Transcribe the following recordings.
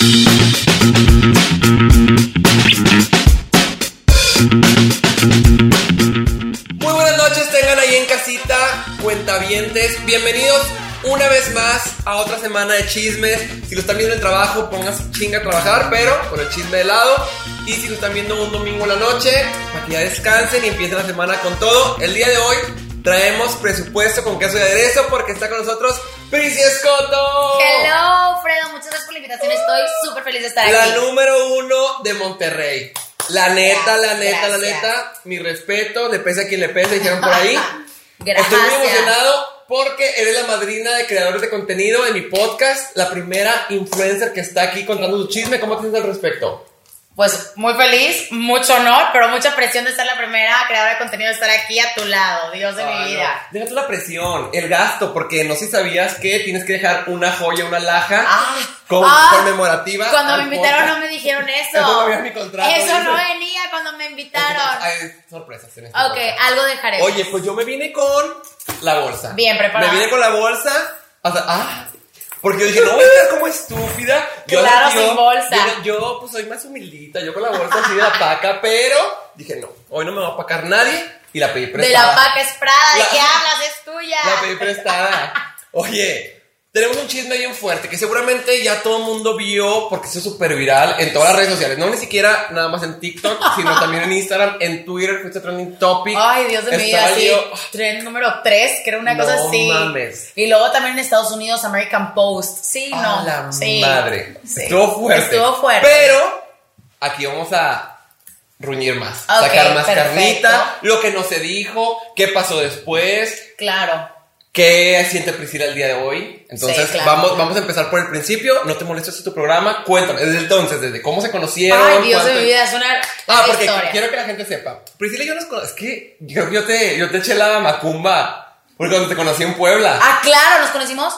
Muy buenas noches, tengan ahí en casita, cuentavientes. Bienvenidos una vez más a otra semana de chismes. Si lo están viendo en el trabajo, pónganse chinga a trabajar, pero con el chisme de lado. Y si lo están viendo un domingo en la noche, para que ya descansen y empiecen la semana con todo. El día de hoy traemos presupuesto con queso de aderezo porque está con nosotros Prisi Escoto. Hello, Fredo, muchas gracias por la invitación. Estoy súper feliz de estar La aquí. número uno de Monterrey. La neta, la Gracias, neta, la gracias. neta. Mi respeto, le pese a quien le pese, dijeron por ahí. Gracias. Estoy muy emocionado porque eres la madrina de creadores de contenido de mi podcast, la primera influencer que está aquí contando su chisme. ¿Cómo te sientes al respecto? Pues muy feliz, mucho honor, pero mucha presión de ser la primera creadora de contenido, de estar aquí a tu lado, Dios de Ah, mi no. vida. Deja tú la presión, el gasto, porque no sé si sabías que tienes que dejar una joya, una laja Ah, con- ah, conmemorativa. Cuando me invitaron podcast. no me dijeron eso. Eso no mi contrato, Eso no venía cuando me invitaron. Hay sorpresas en este Ok, podcast. algo dejaré. Oye, pues yo me vine con la bolsa. Bien preparada. Me vine con la bolsa. O sea, ah, porque yo dije, no voy a estar como estúpida. Yo, Claro, yo- sin bolsa. Yo, yo, pues soy más humildita. Yo con la bolsa así de la paca, pero dije, no, hoy no me va a apacar nadie. Y la pedí de prestada. la paca es Prada, ¿de qué hablas? Es tuya. La pedí prestada. Oye, tenemos un chisme bien fuerte que seguramente ya todo el mundo vio porque es súper viral en todas las redes sociales. No ni siquiera nada más en TikTok, sino también en Instagram, en Twitter, fuiste trending topic. Ay, Dios de mi vida, Estaba sí. yo- Tren número 3, que era una No cosa así. mames. Y luego también en Estados Unidos, American Post. Sí, A no. la sí. madre. Sí. Estuvo fuerte. Estuvo fuerte. Pero aquí vamos a ruñir más. Ok, sacar más perfecto. carnita. Lo que no se dijo. ¿Qué pasó después? Claro. ¿Qué siente Priscila el día de hoy? Entonces, Sí, claro. vamos, vamos a empezar por el principio. No te molestes este tu programa. Cuéntame. Desde entonces, desde cómo se conocieron. Ay, Dios de mi vida, es una Ah, porque historia. quiero que la gente sepa. Priscila y yo nos conocemos. Es que yo creo que yo te, yo te eché la macumba. Porque cuando te conocí en Puebla. Ah, claro, nos conocimos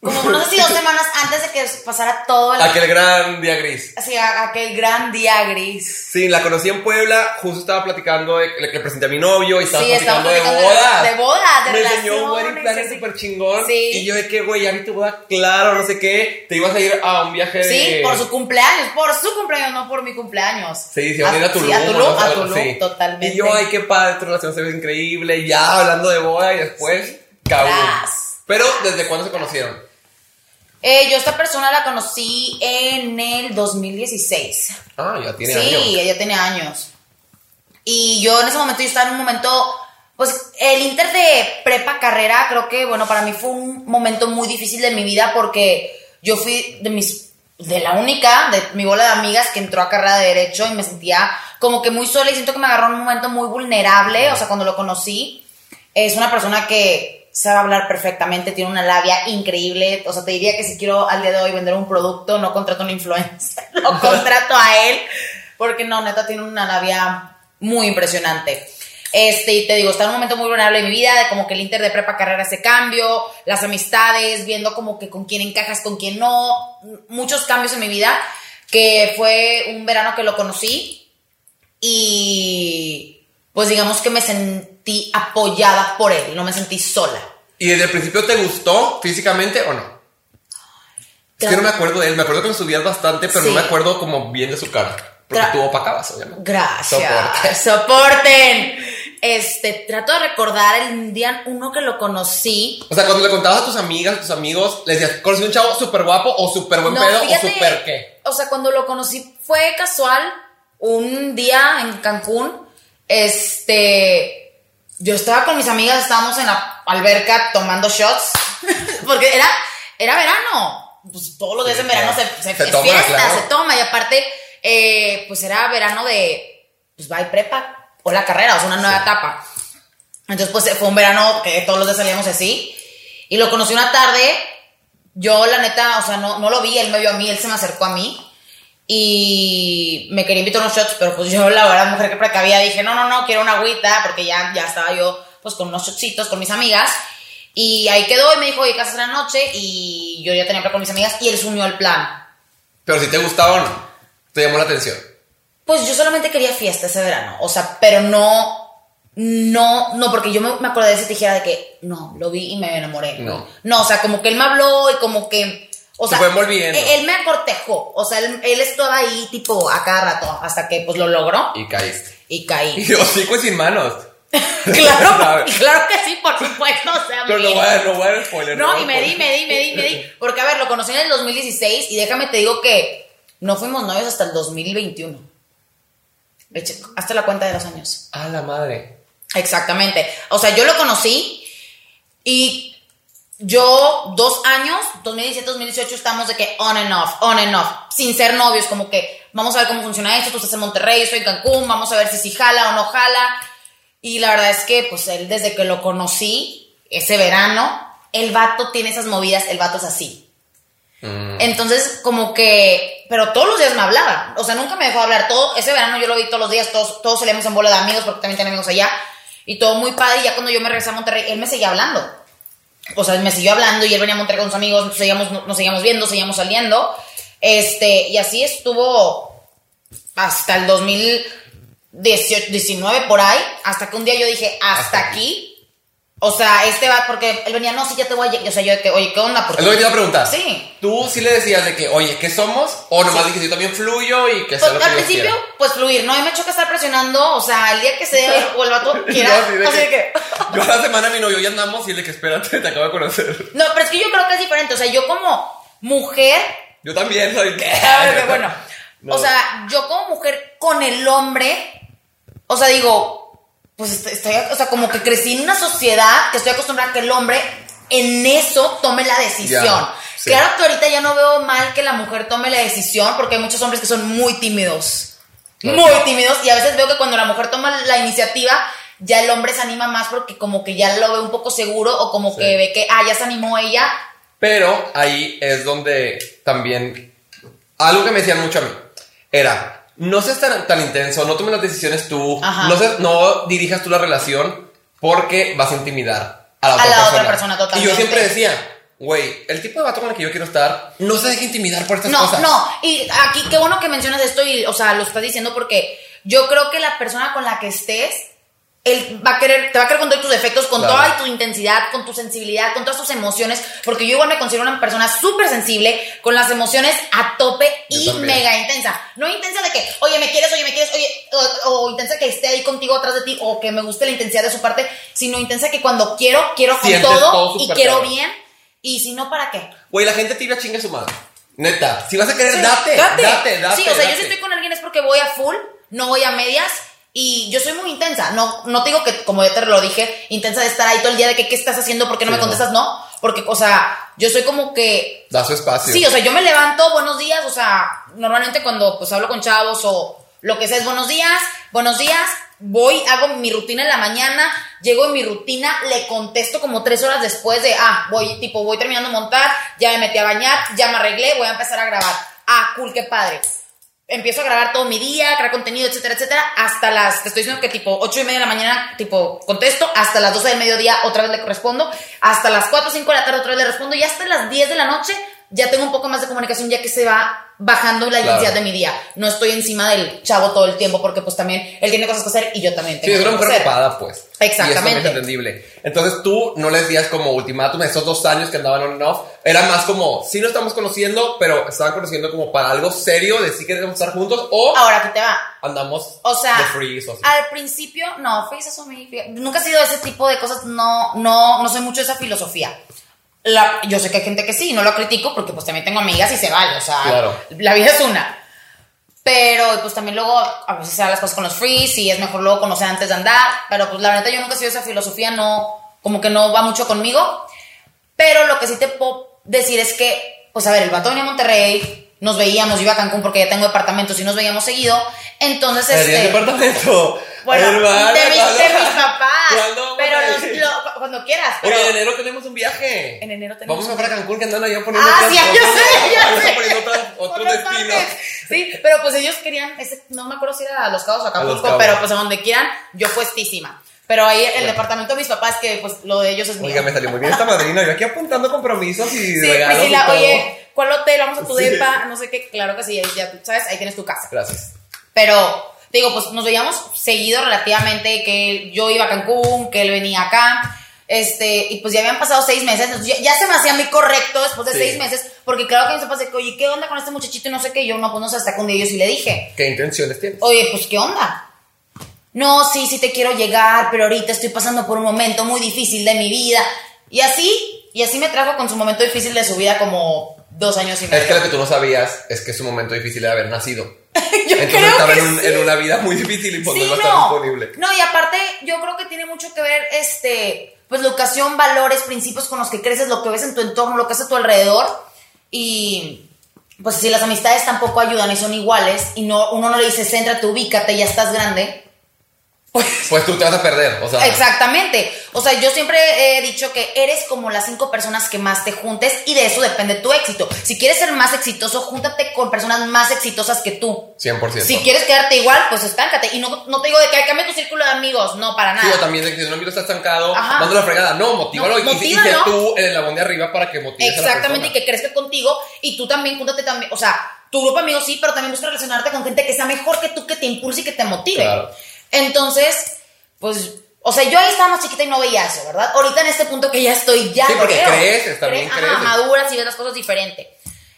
como no sé si dos semanas antes de que pasara todo el, Aquel gran día gris. así, a- aquel gran día gris. Sí, la conocí en Puebla, justo estaba platicando, de, le, le presenté a mi novio y estaba Sí, platicando de bodas. de- de bodas, de Me enseñó un wedding planner súper chingón. Sí. Y yo de que, güey, ya vi tu boda, claro, no sé qué. Te ibas a ir a un viaje de... Sí, por su cumpleaños, por su cumpleaños, no por mi cumpleaños. Sí, se van a ir a Tulum. Sí, a Tulum, a Tulum, totalmente. Y yo, ay, qué padre, tu relación se ve increíble. Ya hablando de boda y después, cabrón. Pero, ¿desde cuándo se conocieron? Eh, yo esta persona la conocí en el 2016. Ah, ya tiene sí, años. ella tenía años. Y yo en ese momento, yo estaba en un momento, pues el inter de prepa carrera, creo que, bueno, para mí fue un momento muy difícil de mi vida porque yo fui de mis, de la única, de mi bola de amigas que entró a carrera de derecho y me sentía como que muy sola y siento que me agarró en un momento muy vulnerable, o sea, cuando lo conocí, es una persona que sabe hablar perfectamente, tiene una labia increíble, o sea, te diría que si quiero al día de hoy vender un producto, no contrato a un influencer, lo contrato a él, porque no, neta, tiene una labia muy impresionante. Este, y te digo, está en un momento muy vulnerable de mi vida, de como que el inter de prepa carrera ese cambio, las amistades, viendo como que con quién encajas, con quién no, muchos cambios en mi vida, que fue un verano que lo conocí y pues digamos que me sentí apoyada por él, no me sentí sola. ¿Y desde el principio te gustó físicamente o no? Es que no me acuerdo de él, me acuerdo que lo subías bastante, pero no me acuerdo como bien de su cara. Porque Tra- tú opacabas, obviamente. Gracias. Soporte. Soporten. Este, trato de recordar el día uno que lo conocí. O sea, cuando le contabas a tus amigas, a tus amigos, les decías, conocí un chavo súper guapo o súper buen No, pedo fíjate, o súper qué. O sea, cuando lo conocí fue casual, un día en Cancún, este, yo estaba con mis amigas, estábamos en la alberca tomando shots, porque era, era verano, pues todos los días en verano se, se, Se es toma, fiesta, claro. se toma, y aparte, eh, pues era verano de, pues va y prepa, o la carrera, o sea, una nueva etapa. Entonces, pues fue un verano que todos los días salíamos así, y lo conocí una tarde, yo, la neta, o sea, no, no lo vi, él me vio a mí, él se me acercó a mí y me quería invitar a unos shots, pero pues yo, la verdad, mujer que precavía, dije, no, no, no, quiero una agüita, porque ya, ya estaba yo, pues, con unos shotcitos con mis amigas. Y ahí quedó y me dijo, oye, ¿qué haces la noche? Y yo ya tenía plan con mis amigas y él se unió al plan. Pero si te gustaba o no, te llamó la atención. Pues yo solamente quería fiesta ese verano, o sea, pero no, no, no, porque yo me, me acordé de esa tijera de que, no, lo vi y me enamoré. No. No, o sea, como que él me habló y como que, O Se sea, fue envolviendo. Él, él me acortejó. O sea, él, él estaba ahí, tipo, a cada rato, hasta que pues lo logró Y caíste. y Y caí. yo hocico y sin manos. claro, claro que sí, por supuesto. O sea, Pero no voy a, no voy a spoiler. No, voy y me di, me di, me di, me di. Porque, a ver, lo conocí en el 2016 y déjame te digo que no fuimos novios hasta el 2021. Eche- Hasta la cuenta de los años. A la madre. Exactamente. O sea, yo lo conocí y yo dos años, 2017, 2018, estamos de que on and off, on and off, sin ser novios, como que vamos a ver cómo funciona esto, tú estás en Monterrey, yo estoy en Cancún, vamos a ver si sí jala o no jala. Y la verdad es que, pues él, desde que lo conocí, ese verano, el vato tiene esas movidas, el vato es así. Mm. Entonces, como que, pero todos los días me hablaba, o sea, nunca me dejó hablar, todo, ese verano yo lo vi todos los días, todos, todos salíamos en bola de amigos, porque también tenía amigos allá, y todo muy padre, y ya cuando yo me regresé a Monterrey, él me seguía hablando, o sea, me siguió hablando, y él venía a Monterrey con sus amigos, nos seguíamos, nos seguíamos viendo, seguíamos saliendo, este, y así estuvo hasta el 2018, 19 por ahí, hasta que un día yo dije, hasta, Hasta aquí. aquí, o sea, este va, porque él venía, no, sí, ya te voy a, lle-". o sea, yo de que, oye, ¿qué onda? Porque- Es lo que te iba a preguntar. Sí. Tú sí le decías de que, oye, ¿qué somos? O nomás Sí. dijiste, yo también fluyo y que sea Pues, lo que al principio, quiera. pues fluir, no, a mí me choca estar presionando, o sea, el día que se o el vato quiera, así de así de que- que... Yo a la semana mi novio ya andamos y el de que espérate, te acabo de conocer. No, pero es que yo creo que es diferente, o sea, yo como mujer, Yo también soy. a ver, bueno, No. o sea, yo como mujer con el hombre, o sea, digo, pues estoy, estoy- o sea, como que crecí en una sociedad que estoy acostumbrada a que el hombre en eso tome la decisión. Ya, sí. Claro que ahorita ya no veo mal que la mujer tome la decisión porque hay muchos hombres que son muy tímidos. Muy tímidos y a veces veo que cuando la mujer toma la iniciativa ya el hombre se anima más porque como que ya lo ve un poco seguro o como Sí. que ve que, ah, ya se animó ella. Pero ahí es donde también. Algo que me decían mucho a mí era. No seas tan, tan intenso, no tomes las decisiones tú, no, seas- no dirijas tú la relación porque vas a intimidar a la otra, la persona. otra persona, Y yo totalmente. siempre decía, güey, el tipo de vato con el que yo quiero estar no se deja intimidar por estas No, cosas. no, y aquí qué bueno que mencionas esto y, o sea, lo estás diciendo porque yo creo que la persona con la que estés, él va a querer, te va a querer contar tus defectos con Claro. toda tu intensidad, con tu sensibilidad, con todas tus emociones, porque yo igual me considero una persona súper sensible, con las emociones a tope Yo y también. mega intensa. No intensa de que, oye, me quieres, oye, me quieres, oye, o, o intensa que esté ahí contigo atrás de ti, o que me guste la intensidad de su parte, sino intensa que cuando quiero, quiero con todo, todo y quiero bien, y si no, ¿para qué? Güey, la gente tibia chinga su madre. Neta, si vas a querer, Sí, date, date, date, Sí, o sea, yo si estoy con alguien es porque voy a full, no voy a medias. Y yo soy muy intensa. No, no te digo que, como ya te lo dije, intensa de estar ahí todo el día de que qué estás haciendo, por qué no Sí, me contestas, no. Porque, o sea, yo soy como que. Da su espacio. Sí, o sea, yo me levanto, buenos días. O sea, normalmente cuando pues hablo con chavos o lo que sea es buenos días, buenos días. Voy, hago mi rutina en la mañana, llego en mi rutina, le contesto como tres horas después de, ah, voy, tipo, voy terminando de montar, ya me metí a bañar, ya me arreglé, voy a empezar a grabar. Ah, cool, qué padre empiezo a grabar todo mi día, crear contenido, etcétera, etcétera, hasta las, te estoy diciendo que tipo 8 y media de la mañana, tipo, contesto, hasta las 12 del mediodía otra vez le respondo, hasta las 4 o 5 de la tarde otra vez le respondo, y hasta las 10 de la noche ya tengo un poco más de comunicación, ya que se va bajando la Claro. intensidad de mi día. No estoy encima del chavo todo el tiempo, porque pues también él tiene cosas que hacer y yo también Sí, tengo una cosas mujer que hacer. ocupada, pues. Exactamente. Y eso es entendible. Entonces tú no les días como ultimátum esos dos años que andaban on and off. Era más como, sí nos estamos conociendo, pero estaban conociendo como para algo serio, de sí queremos estar juntos, o Ahora, aquí te va. andamos O sea, de freeze o así. al principio, no, face eso me- Nunca ha sido ese tipo de cosas, no, no, no soy mucho de esa filosofía. La- yo sé que hay gente que sí, no lo critico porque pues también tengo amigas y se vale, o sea, Claro. la vida es una. Pero pues también luego a veces se dan las cosas con los frees y es mejor luego conocer antes de andar. Pero pues la verdad yo nunca he sido esa filosofía, no, como que no va mucho conmigo. Pero lo que sí te puedo decir es que, pues a ver, el vato venía a Monterrey, nos veíamos, yo iba a Cancún porque ya tengo departamentos y nos veíamos seguido. Entonces, ¿Tenías este. departamento? Bueno, Hermana, de, mis, de mis papás. Pero los- cuando quieras. Pero, Oye, en enero tenemos un viaje. En enero tenemos Vamos a para Cancún que andan allá poniendo Ah, sí, yo sé, ya Vamos sé. poniendo otras- destinos. partes. Sí, pero pues ellos querían, ese- no me acuerdo si era a Los Cabos o Acapulco, pero pues a donde quieran, yo puestísima. Pero ahí el Bueno. departamento de mis papás, que pues lo de ellos es mío. Oiga, me salió muy bien esta madrina. Yo aquí apuntando compromisos y Sí, regalos. y Priscila, todo. oye, ¿cuál hotel? Vamos a tu Sí. depa, no sé qué. Claro que sí, ahí ya tú sabes, ahí tienes tu casa. Gracias. Pero, te digo, pues nos veíamos seguido relativamente, que yo iba a Cancún, que él venía acá. Este, y pues ya habían pasado seis meses, entonces ya, ya se me hacía muy correcto después de Sí. seis meses, porque claro que mis papás que, oye, ¿qué onda con este muchachito? Y no sé qué, y yo no, pues no sé, hasta un día yo sí le dije, ¿Qué intenciones tienes? oye, pues ¿qué onda? No, sí, sí te quiero llegar, pero ahorita estoy pasando por un momento muy difícil de mi vida. Y así, y así me trajo con su momento difícil de su vida como dos años y medio. Es que lo que tú no sabías es que su momento difícil de haber nacido. yo Entonces creo estaba que en, un- sí. en una vida muy difícil y pues no Sí, estar no. disponible. No, y aparte, yo creo que tiene mucho que ver, este, pues educación, valores, principios con los que creces, lo que ves en tu entorno, lo que hace a tu alrededor. Y pues si las amistades tampoco ayudan y son iguales, y no, uno no le dice, céntrate, ubícate, ya estás grande. Pues tú te vas a perder, o sea. Exactamente. O sea, yo siempre he dicho que eres como las cinco personas que más te juntes y de eso depende tu éxito. Si quieres ser más exitoso, júntate con personas más exitosas que tú. 100%. Si quieres quedarte igual, pues estáncate. Y no, no te digo de que "Ay, cambia tu círculo de amigos. No, para nada. Sí, o también de que si un amigo está estancado, Ajá. mándalo a la fregada. No, motívalo No, y- y, tú en el labón de arriba para que motives a la Exactamente, y que crezca contigo. Y tú también, júntate también. O sea, tu grupo de amigos sí, pero también busca relacionarte con gente que sea mejor que tú, que te impulse y que te motive. Claro. Entonces, pues. O sea, yo ahí estaba más chiquita y no veía eso, ¿verdad? Ahorita en este punto que ya estoy, ya Sí, porque veo. creces, también Cre- creces. Ajá, maduras y ves las cosas diferente.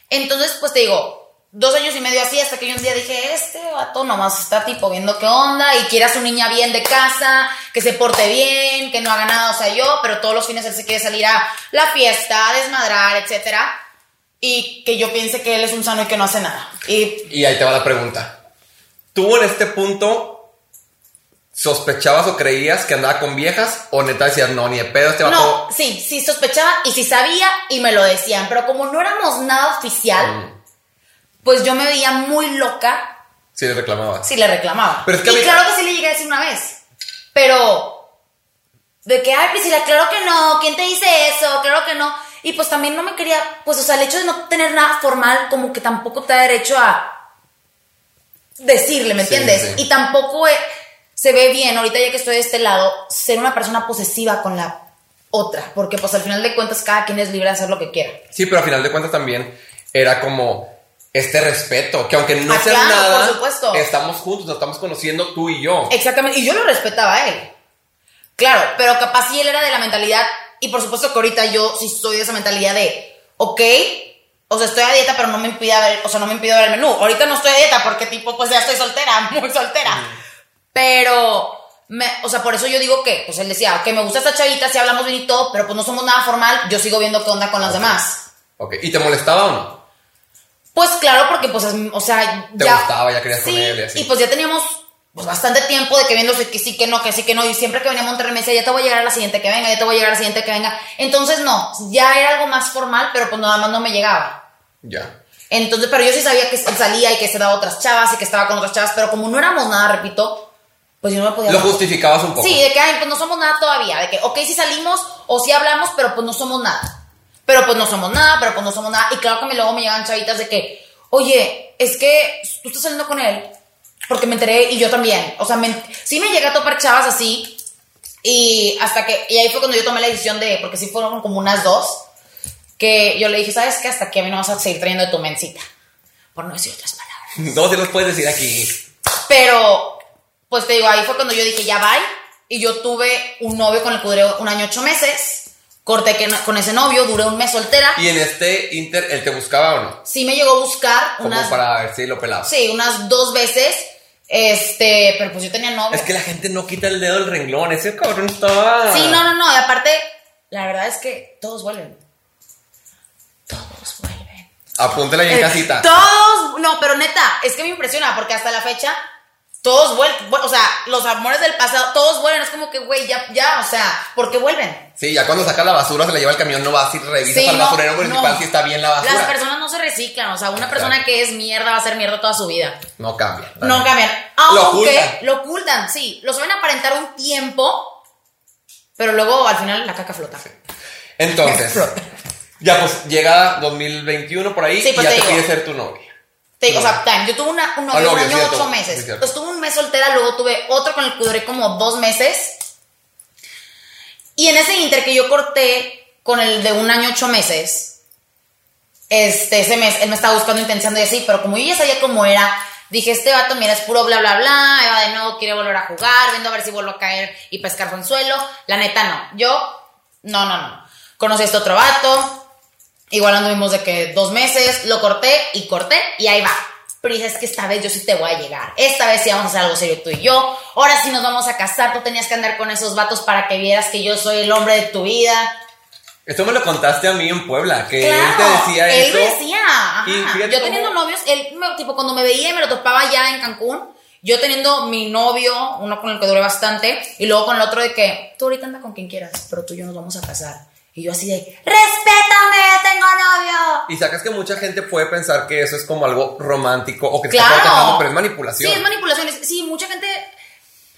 Entonces, pues te digo, dos años y medio así, hasta que yo un día dije, este vato nomás está tipo viendo qué onda y quiere a su niña bien de casa, que se porte bien, que no haga nada, o sea, yo, pero todos los fines él se quiere salir a la fiesta, a desmadrar, etcétera, y que yo piense que él es un sano y que no hace nada. Y Y ahí te va la pregunta. ¿Tú en este punto sospechabas o creías que andaba con viejas o neta decías, no, ni de pedo este vato? no, sí, sí sospechaba y sí sabía y me lo decían, pero como no éramos nada oficial, Mm, pues yo me veía muy loca sí le reclamabas. Sí, le reclamaba. Pero es que a y mí- claro que sí le llegué a decir una vez. Pero. De que, ay, Priscila, claro que no. ¿Quién te dice eso? Claro que no. Y pues también no me quería. Pues, o sea, el hecho de no tener nada formal, como que tampoco te da derecho a. Decirle, ¿me Sí, entiendes? sí. Y tampoco se ve bien, ahorita ya que estoy de este lado, ser una persona posesiva con la otra. Porque, pues, al final de cuentas, cada quien es libre de hacer lo que quiera. Sí, pero al final de cuentas también era como este respeto, que aunque no Ah, sea claro, nada, por supuesto. estamos juntos, nos estamos conociendo tú y yo. Exactamente, y yo lo respetaba a él. Claro, pero capaz si él era de la mentalidad, y por supuesto que ahorita yo sí soy de esa mentalidad de, ok, o sea, estoy a dieta, pero no me impide ver, o sea, no me impide ver el menú. Ahorita no estoy a dieta porque tipo, pues ya estoy soltera, muy soltera. Pero, me, o sea, por eso yo digo que, pues él decía, ok, me gusta esta chavita, si hablamos bien y todo, pero pues no somos nada formal, yo sigo viendo qué onda con las demás. Ok, ¿y te molestaba o no? Pues claro, porque pues, es- o sea, Te ya... gustaba, ya querías con Sí, él y así. y pues ya teníamos pues, bastante tiempo de que viéndose que sí, que no, que sí, que no, y siempre que venía a Monterrey me decía, ya te voy a llegar a la siguiente que venga, ya te voy a llegar a la siguiente que venga. Entonces no, ya era algo más formal, pero pues nada más no me llegaba. Ya. Entonces, pero yo sí sabía que salía y que se daba otras chavas y que estaba con otras chavas, pero como no éramos nada, repito, pues yo no me podía... Lo justificabas un poco. Sí, de que, ay, pues no somos nada todavía. De que, ok, sí salimos o sí hablamos, pero pues no somos nada. Pero pues no somos nada, pero pues no somos nada. Y claro que me, luego me llegan chavitas de que, oye, es que tú estás saliendo con él. Porque me enteré y yo también. O sea, me- sí me llegué a topar chavas así. Y hasta que, y ahí fue cuando yo tomé la decisión de, porque sí fueron como unas dos, que yo le dije, ¿sabes qué? Hasta aquí a mí no vas a seguir trayendo de tu mencita. Por no decir otras palabras. No, si los puedes decir aquí. Pero, pues te digo, ahí fue cuando yo dije, ya bye. Y yo tuve un novio con el que duré un año ocho meses. Corté que- con ese novio, duré un mes soltera. Y en este inter, ¿él te buscaba o no? Sí me llegó a buscar Como unas, para ver si lo pelaba. sí, unas dos veces. Este, pero pues yo tenía novio. Es que la gente no quita el dedo del renglón. Ese cabrón estaba. Sí, no, no, no. Y aparte, la verdad es que todos vuelven. Todos vuelven. Apúntela ahí en casita. Eh, Todos, no, pero neta, es que me impresiona porque hasta la fecha todos vuelven, o sea, los amores del pasado, todos vuelven, es como que, güey, ya, ya, o sea, ¿por qué vuelven? Sí, ya cuando saca la basura, se la lleva el camión, no vas y revisas Sí, al no, basurero no. si está bien la basura. Las personas no se reciclan, o sea, una persona Claro. que es mierda va a ser mierda toda su vida. No cambia. No cambian. Lo Aunque ocultan. lo ocultan, sí. Lo saben aparentar un tiempo, pero luego al final la caca flota. Entonces, ya pues llega 2021 por ahí Sí, y pues ya te te pide ser tu novia. Te digo, o sea, time, yo tuve una, un novio Ah, un año, cierto, ocho meses. cierto. Estuve un mes soltera, luego tuve otro con el que duré como dos meses. Y en ese inter que yo corté con el de un año, ocho meses, este, ese mes, él me estaba buscando, intentando y así, pero como yo ya sabía cómo era, dije, este vato, mira, es puro bla, bla, bla, va de nuevo, quiere volver a jugar, viendo a ver si vuelvo a caer y pescar con suelo. La neta, no. Yo No, no, no. Conocí a este otro vato. Igual anduvimos de que dos meses, lo corté y corté y ahí va. Pero es que esta vez yo sí te voy a llegar. Esta vez sí vamos a hacer algo serio tú y yo. Ahora sí nos vamos a casar. Tú tenías que andar con esos vatos para que vieras que yo soy el hombre de tu vida. Esto me lo contaste a mí en Puebla, que Claro, él te decía él eso. me decía, ajá. Y yo cómo- teniendo novios, él, tipo, cuando me veía y me lo topaba ya en Cancún, yo teniendo mi novio, uno con el que duré bastante, y luego con el otro de que, tú ahorita anda con quien quieras, pero tú y yo nos vamos a casar. Y yo así de, respétame, tengo novio. Y sacas que mucha gente puede pensar que eso es como algo romántico o que Claro. está cortejando, pero es manipulación. Sí, es manipulación. Sí, mucha gente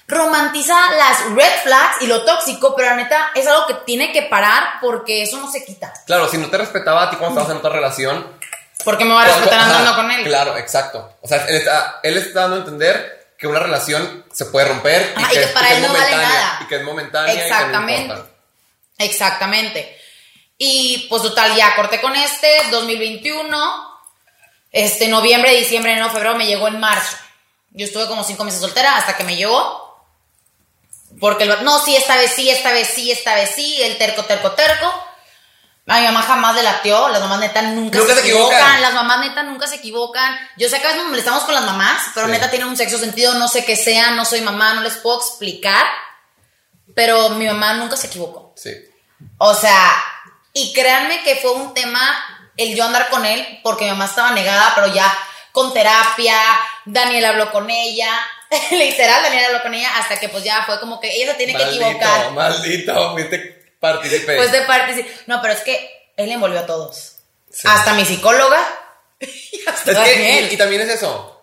romantiza las red flags y lo tóxico, pero la neta es algo que tiene que parar porque eso no se quita. Claro, si no te respetaba a ti cuando estabas en otra relación. Porque me va a respetar andando con él. Claro, exacto. O sea, él está, él está dando a entender que una relación se puede romper Ajá, y que para es él no vale nada. Y que es momentánea y que no Exactamente. Y pues total, ya corté con este, 2021. Este, noviembre, diciembre, enero, febrero, me llegó en marzo. Yo estuve como cinco meses soltera hasta que me llegó. Porque el no, sí, esta vez sí, esta vez sí, esta vez sí, el terco, terco, terco. A mi mamá jamás le latió, las mamás neta nunca, Nunca se, se equivocan. equivocan. las mamás neta nunca se equivocan. Yo sé que a veces nos molestamos con las mamás, pero Sí. neta tienen un sexo sentido, no sé qué sea, no soy mamá, no les puedo explicar. Pero mi mamá nunca se equivocó. Sí. O sea, y créanme que fue un tema el yo andar con él, porque mi mamá estaba negada, pero ya con terapia, Daniel habló con ella, literal, Daniel habló con ella, hasta que pues ya fue como que ella se tiene que equivocar. Maldito, fuiste partícipe. Pues de parte, sí. No, pero es que él envolvió a todos. Sí. Hasta mi psicóloga. y hasta Es que, y, y también es eso.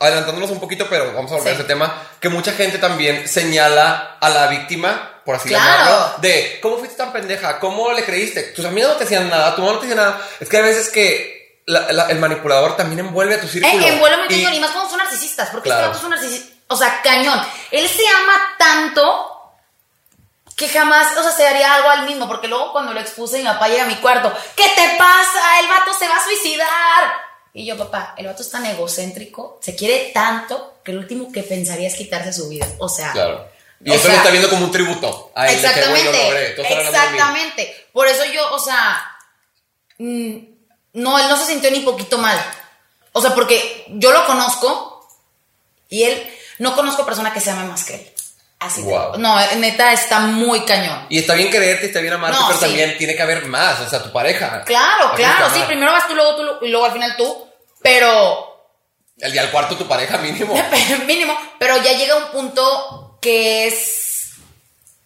Adelantándonos un poquito, pero vamos a volver Sí. a ese tema. Que mucha gente también señala a la víctima, por así Claro. llamarlo, de cómo fuiste tan pendeja, cómo le creíste. Tus amigos no te decían nada, tu mamá no te decía nada. Es que a veces que la- la- el manipulador también envuelve a tu círculo. Eh, envuelve muy Y- cañón, y más cuando son narcisistas, porque Claro. este vato es un narcisista. O sea, cañón. Él se ama tanto que jamás, o sea, se haría algo al mismo, porque luego cuando lo expuse, mi papá llega a mi cuarto, ¿qué te pasa? El vato se va a suicidar. Y yo, papá, el vato es tan egocéntrico, se quiere tanto, que lo último que pensaría es quitarse su vida. O sea, Claro. Y eso sea, lo está viendo como un tributo. A él, que, Exactamente, exactamente. Por eso yo, o sea, mm, no, él no se sintió ni poquito mal. O sea, porque yo lo conozco y él, no conozco persona que se ame más que él. Así. te- Wow. No, neta, está muy cañón. Y está bien quererte, está bien amarte, No, pero sí. también tiene que haber más, o sea, tu pareja. Claro, claro, sí, primero vas tú, luego tú, y luego al final tú, pero El día al cuarto tu pareja mínimo. mínimo, pero ya llega un punto que es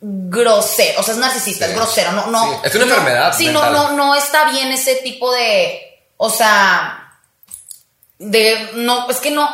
grosero, o sea, es narcisista, Sí. es grosero, no, no. Sí, es una no- enfermedad Sí, no, no, no está bien ese tipo de, o sea, de, no, es que no,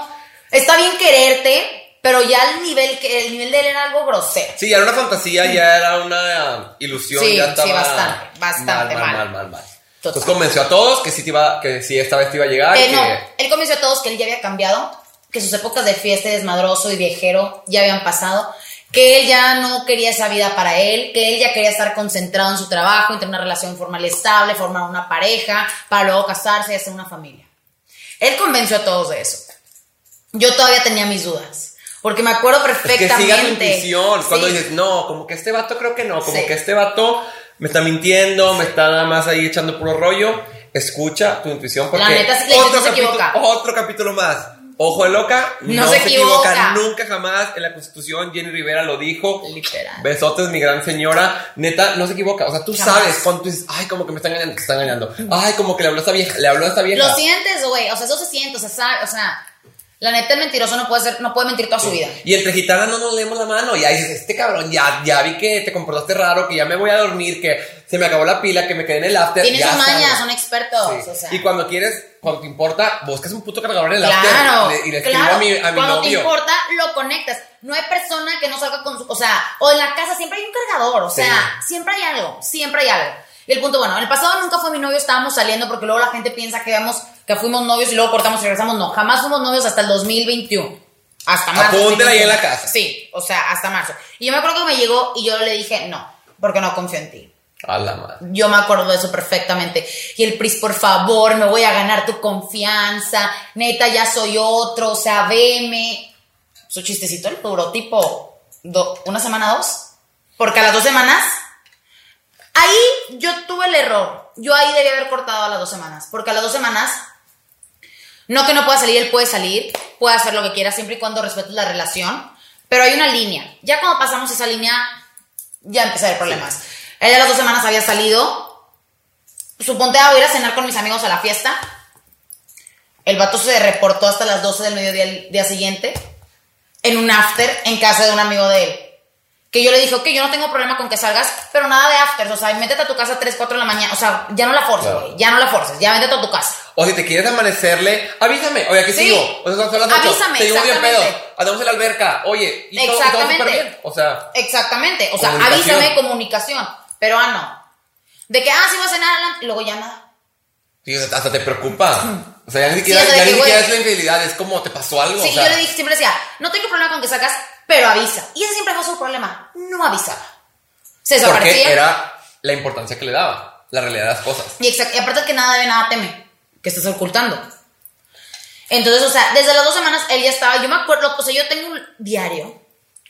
está bien quererte, pero ya el nivel, que el nivel de él era algo grosero. Sí, ya era una fantasía, ya era una ilusión, Sí, ya sí, estaba bastante, bastante mal, mal, mal. mal, mal. Total. Entonces convenció a todos que sí, te iba, que sí esta vez te iba a llegar. Eh, que... no, él convenció a todos que él ya había cambiado, que sus épocas de fiesta y desmadroso y viejero ya habían pasado, que él ya no quería esa vida para él, que él ya quería estar concentrado en su trabajo, en tener una relación formal estable, formar una pareja, para luego casarse y hacer una familia. Él convenció a todos de eso. Yo todavía tenía mis dudas, porque me acuerdo Es que perfectamente. siga tu intuición. Cuando Sí. dices, no, como que este vato creo que no, como Sí. que este vato me está mintiendo, me está nada más ahí echando puro rollo. Escucha tu intuición porque La neta, gente no se capítulo, equivoca. otro capítulo más. Ojo de loca, No se equivoca. Nunca jamás en la Constitución Jenny Rivera lo dijo. Literal. Besotes, mi gran señora. Neta, no se equivoca. O sea, tú Jamás. sabes cuando tú dices, ay, como que me está engañando, te está engañando. Ay, como que le habló a esta vieja, le habló a esta vieja. Lo sientes, güey, o sea, eso se siente, o sea, sabe- o sea, la neta el mentiroso no puede ser, no puede mentir toda su vida. Y entre gitanas no nos leemos la mano. Y ahí dices, este cabrón, ya, ya vi que te comportaste raro, que ya me voy a dormir, que se me acabó la pila, que me quedé en el after. Tienen ya sus mañas, son expertos, Sí. o sea. Y cuando quieres, cuando te importa, buscas un puto cargador en el Claro, after. le- y le escribo claro. a mi, a mi Cuando te novio. importa, lo conectas. No hay persona que no salga con su, o sea, o en la casa siempre hay un cargador, o Sí. sea, siempre hay algo, siempre hay algo. Y el punto, bueno, en el pasado nunca fue mi novio, estábamos saliendo porque luego la gente piensa que vamos, que fuimos novios y luego cortamos y regresamos. No, jamás fuimos novios hasta el 2021. Hasta marzo. Apúntela ahí en 2021. la casa. Sí, o sea, hasta marzo. Y yo me acuerdo que me llegó y yo le dije, no, porque no confío en ti. A la madre. Yo me acuerdo de eso perfectamente. Y el Pris, por favor, me voy a ganar tu confianza. Neta, ya soy otro, o sea, veme. Su chistecito le duró tipo do- una semana, dos. Porque a las dos semanas Ahí yo tuve el error. Yo ahí debía haber cortado a las dos semanas. Porque a las dos semanas, no que no pueda salir, él puede salir, puede hacer lo que quiera, siempre y cuando respetes la relación. Pero hay una línea. Ya cuando pasamos esa línea, ya empecé a haber problemas. Él a las dos semanas había salido. Suponte a ir a cenar con mis amigos a la fiesta. El vato se reportó hasta las 12 del mediodía el día siguiente. En un after en casa de un amigo de él. Que yo le dije, ok, yo no tengo problema con que salgas, pero nada de afters. O sea, métete a tu casa a 3, 4 de la mañana. O sea, ya no la forces, güey. Claro. Ya no la forces. Ya véndete a tu casa. O si te quieres amanecerle, avísame. Oye, aquí Sí. sigo. O sea, son las ocho. Avísame, Te digo bien pedo. Andamos en la alberca. Oye, y todo, y todo Exactamente. súper bien. O sea, Exactamente. O sea, Comunicación. avísame comunicación. Pero ah, no. De que, ah, sí vas a cenar. Y luego ya nada. sí, hasta te preocupa. O sea, ya ni siquiera, de ya que, ni siquiera es la infidelidad, es como te pasó algo. Sí, o sea, yo le dije, siempre decía, no tengo problema con que sacas, pero avisa. Y ese siempre fue su problema. No avisaba. Se porque desaparecía. era la importancia que le daba, la realidad de las cosas. Y, exact- y aparte que nada debe, nada teme. Que estás ocultando. Entonces, o sea, desde las dos semanas él ya estaba. Yo me acuerdo, o sea, yo tengo un diario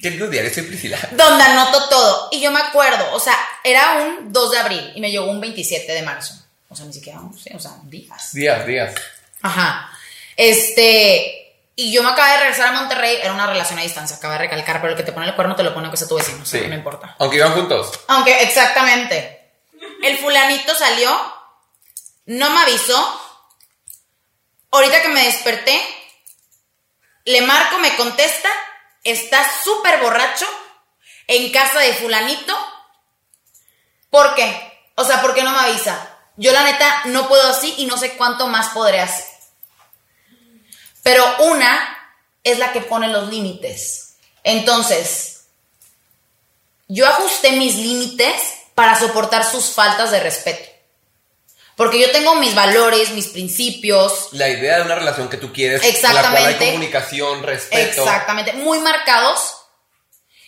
¿Qué digo diario? Soy Priscila. donde anoto todo. Y yo me acuerdo, o sea, era un 2 de abril y me llegó un 27 de marzo. O sea, ni siquiera, no sé, o sea, días. Días, días. Ajá. Este. Y yo me acabé de regresar a Monterrey, era una relación a distancia, acabo de recalcar, pero el que te pone el cuerno te lo pone aunque sea tu vecino, Sí. no importa. Aunque iban juntos. Aunque, exactamente. El fulanito salió, no me avisó. Ahorita que me desperté, le marco, me contesta, está súper borracho en casa de fulanito. ¿Por qué? O sea, ¿por qué no me avisa? Yo la neta no puedo así y no sé cuánto más podré hacer. Pero una es la que pone los límites. Entonces, yo ajusté mis límites para soportar sus faltas de respeto. Porque yo tengo mis valores, mis principios, La idea de una relación que tú quieres, en la cual hay Exactamente. comunicación, respeto. exactamente, muy marcados.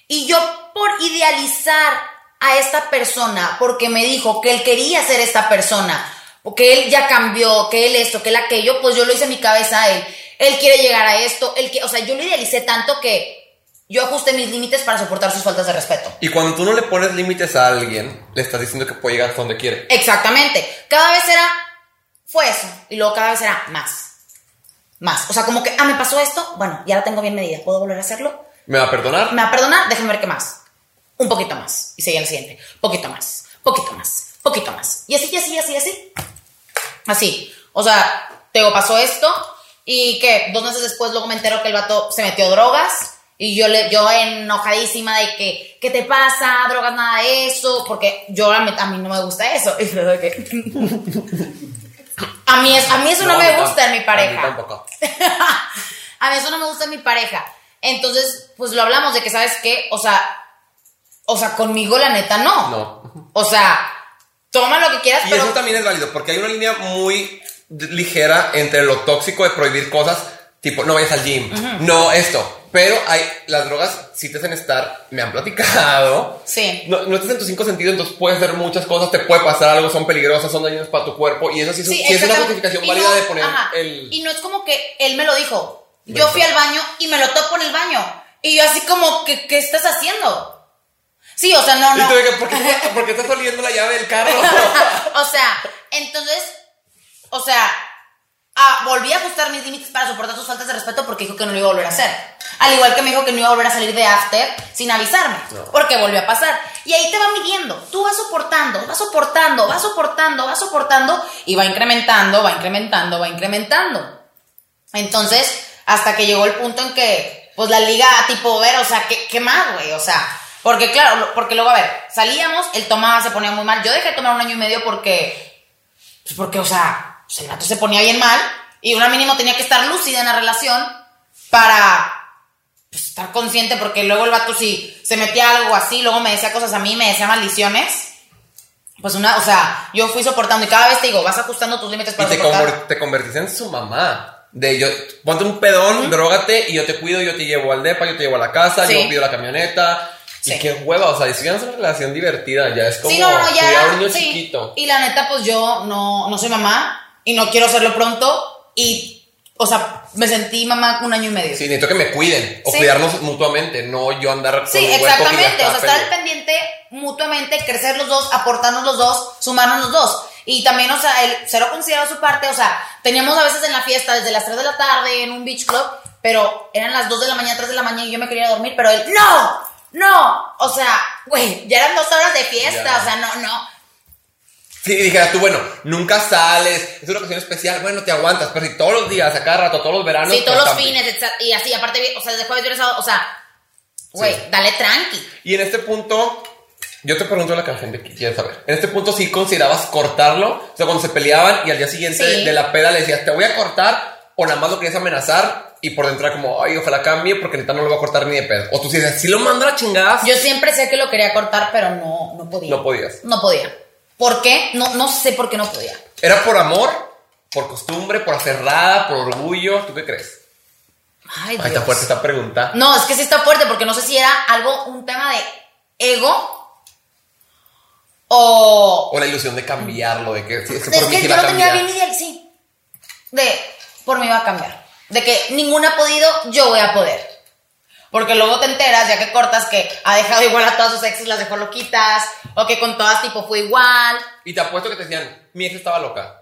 Y yo por idealizar a esta persona, porque me dijo que él quería ser esta persona, o que él ya cambió, que él esto, que él aquello, pues yo lo hice en mi cabeza a él. Él quiere llegar a esto, él que, o sea, yo lo idealicé tanto que yo ajusté mis límites para soportar sus faltas de respeto. Y cuando tú no le pones límites a alguien, le estás diciendo que puede llegar hasta donde quiere. Exactamente. Cada vez era, fue eso. Y luego cada vez era más. Más. O sea, como que, ah, me pasó esto. Bueno, ya la tengo bien medida. ¿Puedo volver a hacerlo? ¿Me va a perdonar? ¿Me va a perdonar? Déjame ver qué más. Un poquito más. Y seguía el siguiente. Poquito más. Poquito más. Poquito más. Y así, y así, y así, y así. Así. O sea, te digo, pasó esto. Y que dos meses después luego me entero que el vato se metió drogas. Y yo, le, yo enojadísima de que, ¿qué te pasa? Drogas, nada de eso. Porque yo, a mí, a mí no me gusta eso. Y luego que... A mí, es, a mí eso no, me gusta en mi A mí pareja. tampoco. a mí eso no me gusta en mi pareja. Entonces, pues lo hablamos de que, ¿sabes qué? O sea, o sea, conmigo la neta no. No. O sea, toma lo que quieras, Y pero... eso también es válido, porque hay una línea muy ligera entre lo tóxico de prohibir cosas, tipo, no vayas al gym, no esto. Pero hay, las drogas sí te hacen estar, me han platicado. Sí. No, no estás en tus cinco sentidos, entonces puedes hacer muchas cosas, te puede pasar algo, son peligrosas, son dañinas para tu cuerpo. Y eso sí, es- sí es una justificación Y válida no- de poner ajá. el. Y no es como que él me lo dijo. Yo fui al baño y me lo topo en el baño. Y yo así como, que, ¿qué estás haciendo? Sí, o sea, no, Y no. tú de que, ¿por, qué, ¿Por qué estás oliendo la llave del carro? o sea, entonces, o sea, ah, volví a ajustar mis límites para soportar sus faltas de respeto porque dijo que no lo iba a volver a hacer. Al igual que me dijo que no iba a volver a salir de after sin avisarme, No. porque volvió a pasar. Y ahí te va midiendo. Tú vas soportando, vas soportando, vas soportando, vas soportando y va incrementando, va incrementando, va incrementando. Entonces, hasta que llegó el punto en que, pues la liga tipo ver, o sea, ¿qué, qué más, güey? O sea, porque claro, porque luego, a ver, salíamos, él tomaba, se ponía muy mal. Yo dejé de tomar un año y medio porque, pues porque, o sea, pues el gato se ponía bien mal y una mínimo tenía que estar lúcida en la relación para pues, estar consciente, porque luego el vato si se metía algo así, luego me decía cosas a mí, me decía maldiciones. Pues una, o sea, yo fui soportando y cada vez te digo, vas ajustando tus límites Y para te, soportar. conver- te convertiste en su mamá. De yo, ponte un pedón, drogate y yo te cuido, yo te llevo al depa, yo te llevo a la casa, Sí. yo pido la camioneta. Sí. Y qué hueva, o sea, y si es una relación divertida, ya es como Sí, no, no, ya. cuidar a un niño chiquito. Y la neta, pues yo no, no soy mamá y no quiero hacerlo pronto. Y, o sea, me sentí mamá un año y medio. Sí, necesito que me cuiden o Sí. cuidarnos mutuamente, no yo andar Sí, con exactamente. O sea, estar al pendiente mutuamente crecer los dos, aportarnos los dos, sumarnos los dos. Y también, o sea, él cero considerado su parte, o sea, teníamos a veces en la fiesta desde las 3 de la tarde en un beach club, pero eran las 2 de la mañana, 3 de la mañana y yo me quería dormir, pero él, no, no, o sea, güey, ya eran dos horas de fiesta, Ya. o sea, no, no. Y dijeras tú, bueno, nunca sales, es una ocasión especial, bueno, te aguantas, pero si todos los días, a cada rato, todos los veranos. Sí, todos los también. fines, y así, aparte, o sea, desde jueves, viernes, sábado, o sea, güey, Sí. dale tranqui. Y en este punto, yo te pregunto lo que la gente quiere saber. En este punto, ¿sí considerabas cortarlo? O sea, cuando se peleaban y al día siguiente Sí. de la peda le decías, te voy a cortar, o nada más lo querías amenazar y por dentro era como, ay, ojalá cambie porque neta no lo voy a cortar ni de pedo. O tú decías, si lo mando a la chingada, Yo siempre sé que lo quería cortar, pero no, no podía. no podías. No podía. ¿Por qué? No, no sé por qué no podía. ¿Era por amor? ¿Por costumbre? ¿Por aferrada? ¿Por orgullo? ¿Tú qué crees? Ay, Ay, está Dios. fuerte esta pregunta. No, es que sí está fuerte porque no sé si era algo, un tema de ego o... O la ilusión de cambiarlo, de que, sí, es que Es yo lo tenía bien ideal, sí. De, por mí va a cambiar. De que ninguna ha podido, yo voy a poder. Porque luego te enteras, ya que cortas, que ha dejado igual a todas sus exes, las dejó loquitas, o que con todas tipo fue igual. Y te apuesto que te decían, mi ex estaba loca.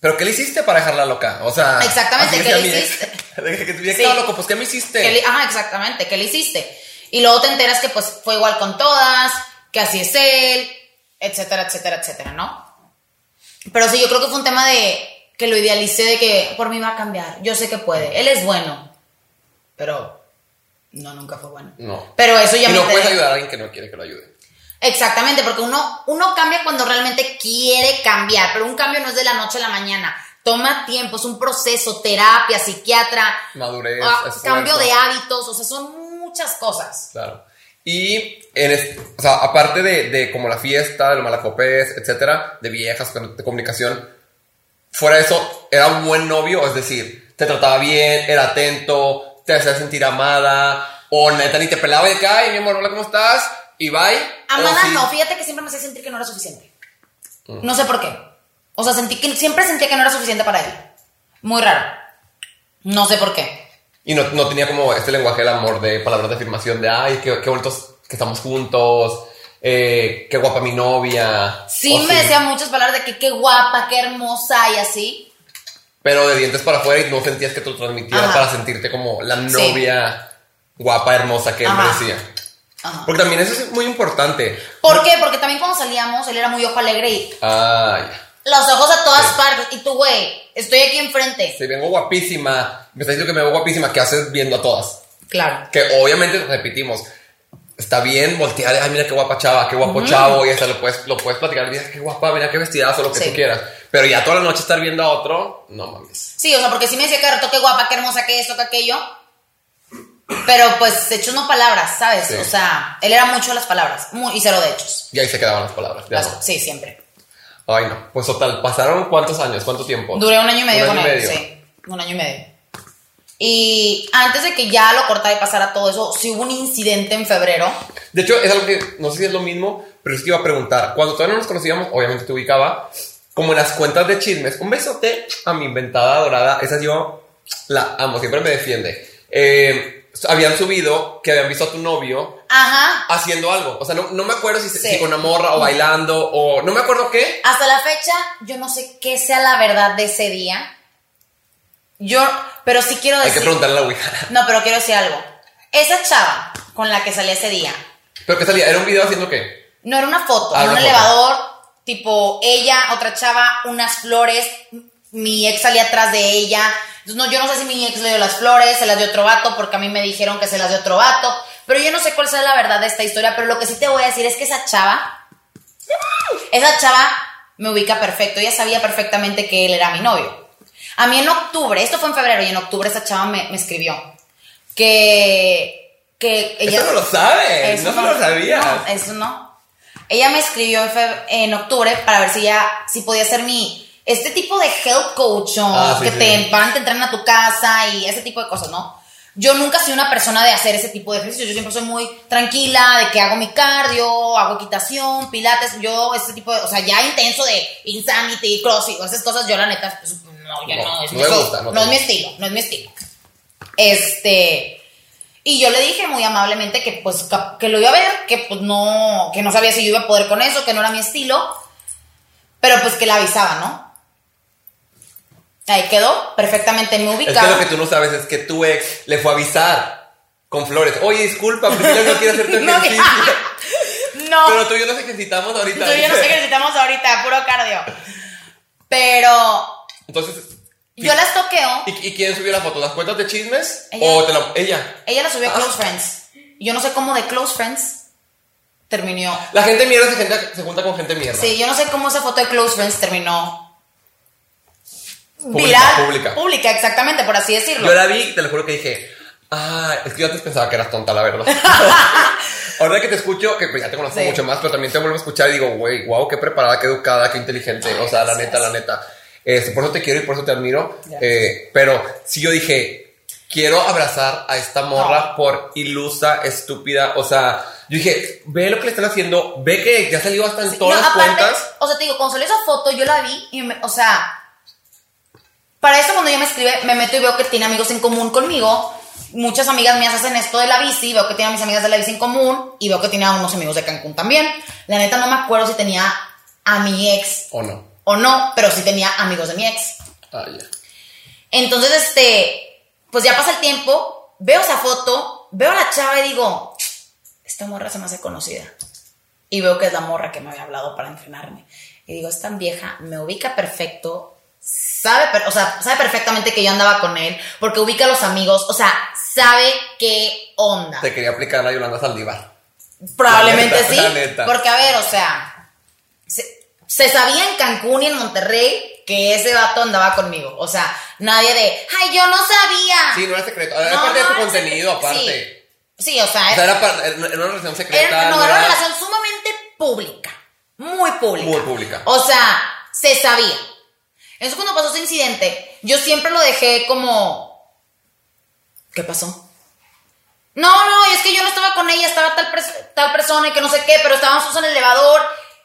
¿Pero qué le hiciste para dejarla loca? O sea... Exactamente, ¿qué le hiciste? Que tu Sí. estaba loco, pues ¿qué me hiciste? Le- ajá, exactamente, ¿qué le hiciste? Y luego te enteras que pues fue igual con todas, que así es él, etcétera, etcétera, etcétera, ¿no? Pero sí, yo creo que fue un tema de que lo idealicé de que por mí va a cambiar, yo sé que puede, él es bueno, pero no, nunca fue bueno. No. Pero eso ya y me no puedes ayudar a alguien que no quiere que lo ayude. Exactamente, porque uno, uno cambia cuando realmente quiere cambiar, pero un cambio no es de la noche a la mañana. Toma tiempo, es un proceso, terapia, psiquiatra, Madurez, ah, cambio de hábitos, o sea, son muchas cosas. Claro. Y, en o sea, aparte de, de como la fiesta, de los malacopés, etcétera, de viejas, de comunicación, fuera de eso, era un buen novio, es decir, te trataba bien, era atento, te hacía sentir amada, o neta ni te pelaba y de que, ay, mi amor, hola, ¿cómo estás? Y bye. Amada sí- no, fíjate que siempre me hacía sentir que no era suficiente. No sé por qué. O sea, sentí que siempre sentía que no era suficiente para él. Muy raro. No sé por qué. Y no, no tenía como este lenguaje del amor de palabras de afirmación de, ay, qué, qué bonitos que estamos juntos, eh, qué guapa mi novia. Sí me decía muchas palabras de que qué guapa, qué hermosa y así. Pero de dientes para afuera y no sentías que te lo transmitiera Ajá. para sentirte como la novia guapa, hermosa que él Ajá. merecía. Ajá. Porque también eso es muy importante. ¿Por qué? Porque también cuando salíamos, él era muy ojo alegre y Ay, los ojos a todas Sí. partes. Y tú, güey, estoy aquí enfrente. si vengo guapísima, me estás diciendo que me veo guapísima, ¿qué haces viendo a todas? Claro. Que obviamente, repetimos, está bien voltear, ay, mira qué guapa chava, qué guapo chavo, y hasta lo puedes, lo puedes platicar, mira qué guapa, mira qué vestidazo, lo que Sí. tú quieras. Pero ya toda la noche estar viendo a otro, no mames. Sí, o sea, porque sí me decía que rato qué guapa, qué hermosa, qué esto, qué aquello. Pero pues hechos no palabras, ¿sabes? Sí. O sea, él era mucho de las palabras muy, y cero de hechos. Y ahí se quedaban las palabras. ya Las- no. sí, siempre. Ay, no. Pues total, ¿pasaron cuántos años? ¿Cuánto tiempo? Duré un año y medio Un año con y él, medio. sí. Un año y medio. Y antes de que ya lo cortara y pasara todo eso, sí hubo un incidente en febrero. De hecho, es algo que no sé si es lo mismo, pero es que iba a preguntar. Cuando todavía no nos conocíamos, obviamente te ubicaba, como en las cuentas de chismes. Un besote a mi inventada dorada. Esa yo la amo, siempre me defiende. Eh, habían subido que habían visto a tu novio Ajá. haciendo algo. O sea, no, no me acuerdo si, Sí. si con una morra o bailando o no me acuerdo qué. Hasta la fecha, yo no sé qué sea la verdad de ese día. Yo, pero sí quiero Hay decir. que preguntarle a la Ouija. No, pero quiero decir algo. Esa chava con la que salí ese día, Pero que salía, era un video haciendo qué. no era una foto, Ah, era un foto. elevador, tipo ella, otra chava, unas flores, mi ex salía atrás de ella. Entonces, no, yo no sé si mi ex le dio las flores, se las dio otro vato, porque a mí me dijeron que se las dio otro vato. Pero yo no sé cuál sea la verdad de esta historia, pero lo que sí te voy a decir es que esa chava, esa chava me ubica perfecto, ella sabía perfectamente que él era mi novio. A mí en octubre, esto fue en febrero y en octubre esa chava me, me escribió que, que ella... Eso no lo sabes, Eso no, se lo sabías. no, eso no. Ella me escribió en, en octubre para ver si ya, si podía ser mi, este tipo de health coach Ah, sí, que sí. te van, te entran a tu casa y ese tipo de cosas, ¿no? Yo nunca soy una persona de hacer ese tipo de ejercicios. Yo siempre soy muy tranquila, de que hago mi cardio, hago equitación, pilates. Yo, ese tipo de, o sea, ya intenso de insanity, crossfit, esas cosas, yo la neta, pues, no, ya No, no, es no gusta, no no es mi estilo, no es mi estilo. Este. Y yo le dije muy amablemente que pues que lo iba a ver, que pues no, que no sabía si yo iba a poder con eso, que no era mi estilo, pero pues que la avisaba, ¿no? Ahí quedó, perfectamente me Es ubicaba. que lo que tú no sabes es que tu ex le fue a avisar con flores. Oye, disculpa, Priscila no quiere hacer tu No, ejercicio. no, Pero tú y yo nos ejercitamos ahorita. tú y yo nos ejercitamos ahorita, puro cardio. Pero Entonces, yo las toqueo, ¿y, y quién subió la foto? ¿Las cuentas de chismes? Ella. ¿O te la, ella? ella la subió a Ah. Close Friends. Yo no sé cómo de Close Friends terminó. La gente mierda se, junta- se junta con gente mierda. Sí, yo no sé cómo esa foto de Close Friends terminó Pública, viral. pública. Pública, exactamente, por así decirlo. Yo la vi y te lo juro que dije, ah, es que yo antes pensaba que eras tonta, la verdad. Ahora que te escucho, que pues ya te conozco Sí. mucho más, pero también te vuelvo a escuchar y digo, güey, wow, qué preparada, qué educada, qué inteligente. o sea, la neta, la neta. Este, por eso te quiero y por eso te admiro. Eh, pero si yo dije, quiero abrazar a esta morra No. por ilusa, estúpida. O sea, yo dije, ve lo que le están haciendo, ve que ya salió hasta en Sí, todas no, las aparte, cuentas. O sea, te digo, cuando salió esa foto, yo la vi y, me- o sea, para eso cuando ella me escribe, me meto y veo que tiene amigos en común conmigo. Muchas amigas mías hacen esto de la bici, veo que tiene a mis amigas de la bici en común y veo que tiene a unos amigos de Cancún también. La neta no me acuerdo si tenía a mi ex ¿O no? O no, pero sí tenía amigos de mi ex. Ah, ya. Entonces, este, pues ya pasa el tiempo, veo esa foto, veo a la chava y digo, esta morra se me hace conocida. Y veo que es la morra que me había hablado para entrenarme. Y digo, es tan vieja, me ubica perfecto, sabe, o sea, sabe perfectamente que yo andaba con él, porque ubica a los amigos, o sea, sabe qué onda. Te quería aplicar a Yolanda Saldívar. Probablemente La neta, sí. la neta. Porque, a ver, o sea, se, sabía en Cancún y en Monterrey que ese vato andaba conmigo. O sea, nadie de, ay, yo no sabía. Sí, no era secreto. Era No, parte de tu contenido, aparte. Sí, o sea, O sea, era, para- era una relación secreta. era, no, era una relación sumamente pública. Muy pública. Muy pública. O sea, se sabía. Entonces, cuando pasó ese incidente, yo siempre lo dejé como. ¿Qué pasó? No, no, es que yo no estaba con ella, estaba tal, pers- tal persona y que no sé qué, pero estábamos todos en el elevador.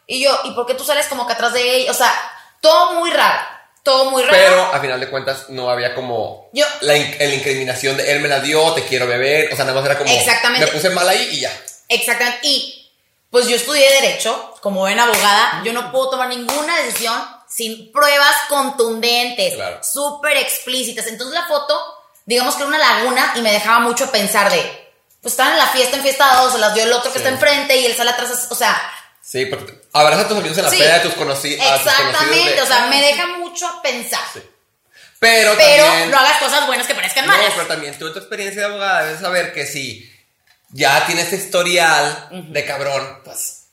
Y yo, ¿y por qué tú sales como que atrás de ella? O sea, todo muy raro. Todo muy raro. Pero a final de cuentas no había como Yo- la, in- la incriminación de él me la dio, te quiero beber. O sea, nada más era como. Exactamente. Me puse mal ahí y ya. Exactamente. Y pues yo estudié Derecho, como ven abogada, yo no puedo tomar ninguna decisión sin pruebas contundentes, Claro. súper explícitas. Entonces la foto, digamos que era una laguna y me dejaba mucho pensar de, pues estaban en la fiesta enfiestados, se las dio el otro que Sí. está enfrente y él sale atrás, o sea, Sí, porque abraza a tus amigos en la Sí. peda de tus, conocidos. exactamente, de- o sea, me deja mucho a pensar. Pero, Pero también. no hagas cosas buenas que parezcan No, malas. pero también tú en tu experiencia de abogada debes saber que si ya tienes este historial de cabrón, pues.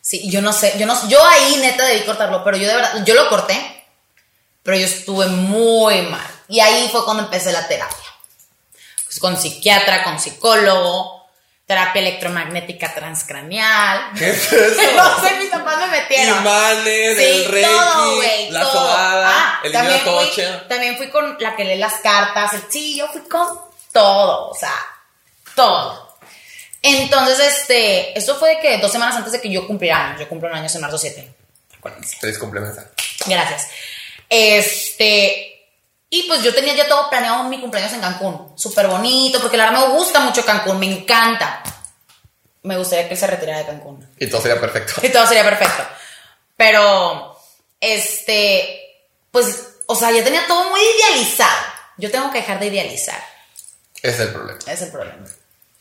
Sí, yo no sé, yo no yo ahí neta debí cortarlo, pero yo de verdad, yo lo corté, pero yo estuve muy mal. Y ahí fue cuando empecé la terapia. Pues con psiquiatra, con psicólogo, terapia electromagnética transcraneal. ¿Qué es eso? no sé, mis papás me metieron. Imanes, Sí, el reiki, todo, güey, la todo. sobada, Ah, el también niño fui, también fui con la que lee las cartas. el- sí, yo fui con todo, o sea, todo. Entonces, este, esto fue de que dos semanas antes de que yo cumpliera años. Yo cumplo un año en marzo 7. Acuérdense. Feliz cumpleaños. Gracias. Este, y pues yo tenía ya todo planeado mi cumpleaños en Cancún. Súper bonito, porque la verdad me gusta mucho Cancún, me encanta. Me gustaría que él se retirara de Cancún. Y todo sería perfecto. Y todo sería perfecto. Pero, este, pues, o sea, ya tenía todo muy idealizado. Yo tengo que dejar de idealizar. Es el problema. Es el problema.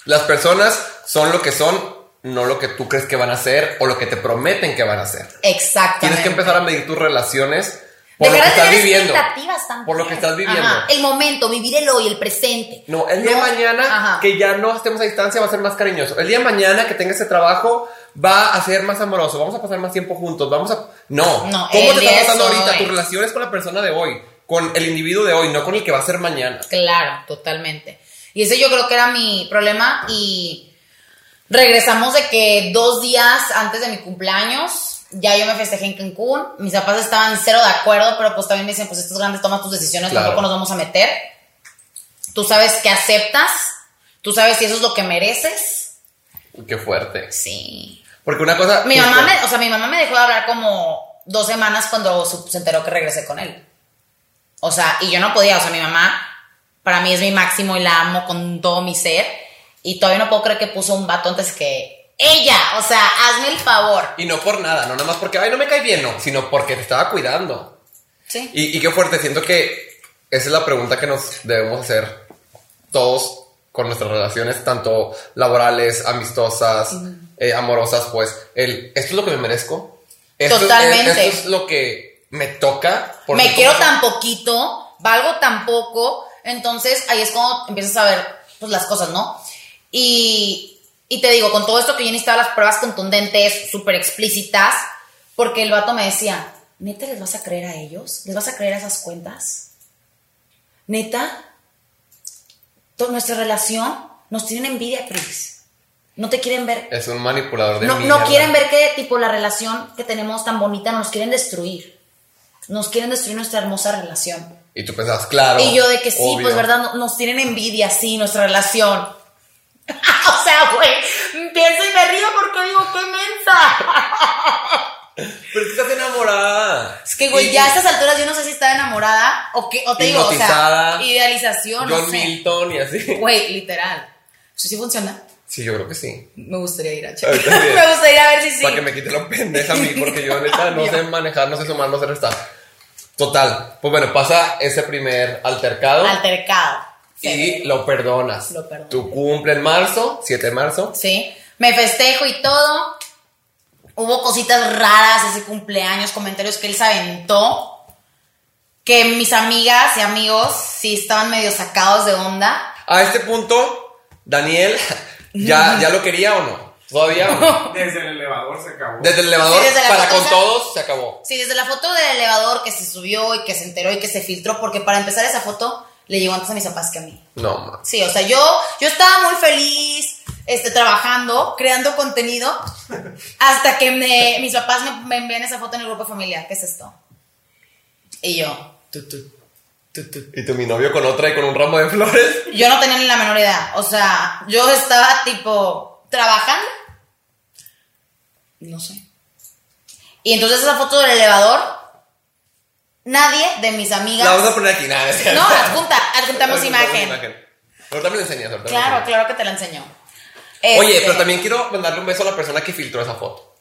Las personas son lo que son, no lo que tú crees que van a ser o lo que te prometen que van a ser. Exactamente. Tienes que empezar a medir tus relaciones por Dejar lo que de estás viviendo. expectativas también. Por lo que estás viviendo. Ajá, El momento, vivir el hoy, el presente. No, el día de mañana Ajá. que ya no estemos a distancia va a ser más cariñoso. El día de mañana que tenga ese trabajo va a ser más amoroso. Vamos a pasar más tiempo juntos. Vamos a. No. No, ¿Cómo te está pasando ahorita? hoy. Tu relación es con la persona de hoy. Con el individuo de hoy, no con el que va a ser mañana. Claro, totalmente. Y ese yo creo que era mi problema y regresamos de que dos días antes de mi cumpleaños, ya yo me festejé en Cancún, mis papás estaban cero de acuerdo, pero pues también me dicen, pues estos grandes toma tus decisiones, Claro. tampoco nos vamos a meter. Tú sabes que aceptas, tú sabes si eso es lo que mereces. Qué fuerte. Sí. Porque una cosa. Mi justo- mamá me, o sea, mi mamá me dejó de hablar como dos semanas cuando se enteró que regresé con él. O sea, y yo no podía, o sea, mi mamá para mí es mi máximo y la amo con todo mi ser. Y todavía no puedo creer que puso un vato antes que ella. O sea, hazme el favor. Y no por nada, no nada más porque, ay, no me cae bien, no, sino porque te estaba cuidando. Sí. Y, y qué fuerte, siento que esa es la pregunta que nos debemos hacer todos con nuestras relaciones, tanto laborales, amistosas, eh, amorosas, pues, el, ¿esto es lo que me merezco? ¿Esto, es- Totalmente. ¿Esto es lo que me toca? me quiero tan poquito, valgo tan poco, entonces ahí es cuando empiezas a ver pues, las cosas, ¿no? Y, y te digo, con todo esto que yo necesitaba las pruebas contundentes, súper explícitas, porque el vato me decía, ¿neta les vas a creer a ellos? ¿Les vas a creer a esas cuentas? ¿Neta? To- Nuestra relación nos tienen envidia, Chris. No te quieren ver Es un manipulador de no, no quieren ver que tipo la relación que tenemos tan bonita nos quieren destruir. Nos quieren destruir nuestra hermosa relación. Y tú pensabas, claro. y yo de que sí, obvio. pues verdad, no- nos tienen envidia, sí, nuestra relación. o sea, güey, pienso y me río porque digo, qué mensa. Pero es que estás enamorada. es que, güey, ya a estas alturas yo no sé si estaba enamorada o qué, o te digo, o sea, idealización, John no sé. Milton y así. Güey, literal. ¿Eso sí funciona? Sí, yo creo que sí. Me gustaría ir a checar. me gustaría ir a ver si sí. Para que me quite la pendeja a mí, porque yo neta no sé manejar, no sé sumar, no sé restar. Total. Pues bueno, pasa ese primer altercado Altercado. Y lo perdonas. Lo perdono. Tu cumple en marzo, 7 de marzo. Sí, me festejo y todo. Hubo cositas raras ese cumpleaños, comentarios que él se aventó. Que mis amigas y amigos sí estaban medio sacados de onda. A este punto, Daniel, ¿ya, ¿ya lo quería o no? ¿Todavía o no? Desde el elevador se acabó. Desde el elevador Sí, desde la para foto con todos se acabó. Sí, desde la foto del elevador que se subió y que se enteró y que se filtró, porque para empezar esa foto le llegó antes a mis papás que a mí. No, ma. Sí, o sea, yo, yo estaba muy feliz, este, trabajando, creando contenido, hasta que me- mis papás me, me envían esa foto en el grupo familiar. ¿Qué es esto? Y yo, tu, tu, tu. Y tu mi novio con otra y con un ramo de flores. yo no tenía ni la menor idea. O sea, yo estaba tipo trabajando. No sé. Y entonces esa foto del elevador, nadie de mis amigas. La vamos a poner aquí, nada. es. No, adjunta, adjuntamos Adjuntamos imagen. Ahorita me lo enseñas. ahorita Claro, claro que te la enseñó. Oye, Este, pero también quiero mandarle un beso a la persona que filtró esa foto.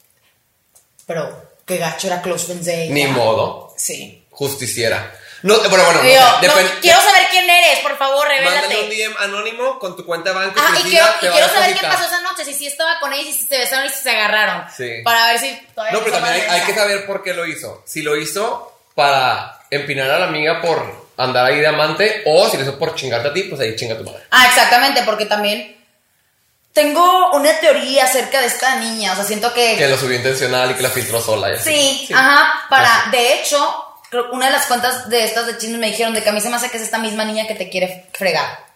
Pero qué gacho era close friends de ella. Ni modo. Sí. Justiciera. No, bueno, bueno, no, Yo, no, depende- quiero saber quién eres, por favor, Mándale un revélate. DM anónimo con tu cuenta de banco. Ah, y quiero, y quiero saber qué pasó esa noche, si sí estaba con ella, y si se besaron y si se agarraron. Sí. Para ver si todavía No, pero también hay, hay que saber por qué lo hizo. Si lo hizo para empinar a la amiga por andar ahí de amante o si lo hizo por chingarte a ti, pues ahí chinga tu madre. Ah, exactamente, porque también tengo una teoría acerca de esta niña. O sea, siento que. Que lo subió intencional y que la filtró sola. y así. Sí, ajá, para. De hecho, creo una de las cuentas de estas de chismes me dijeron de que a mí se me hace que es esta misma niña que te quiere fregar.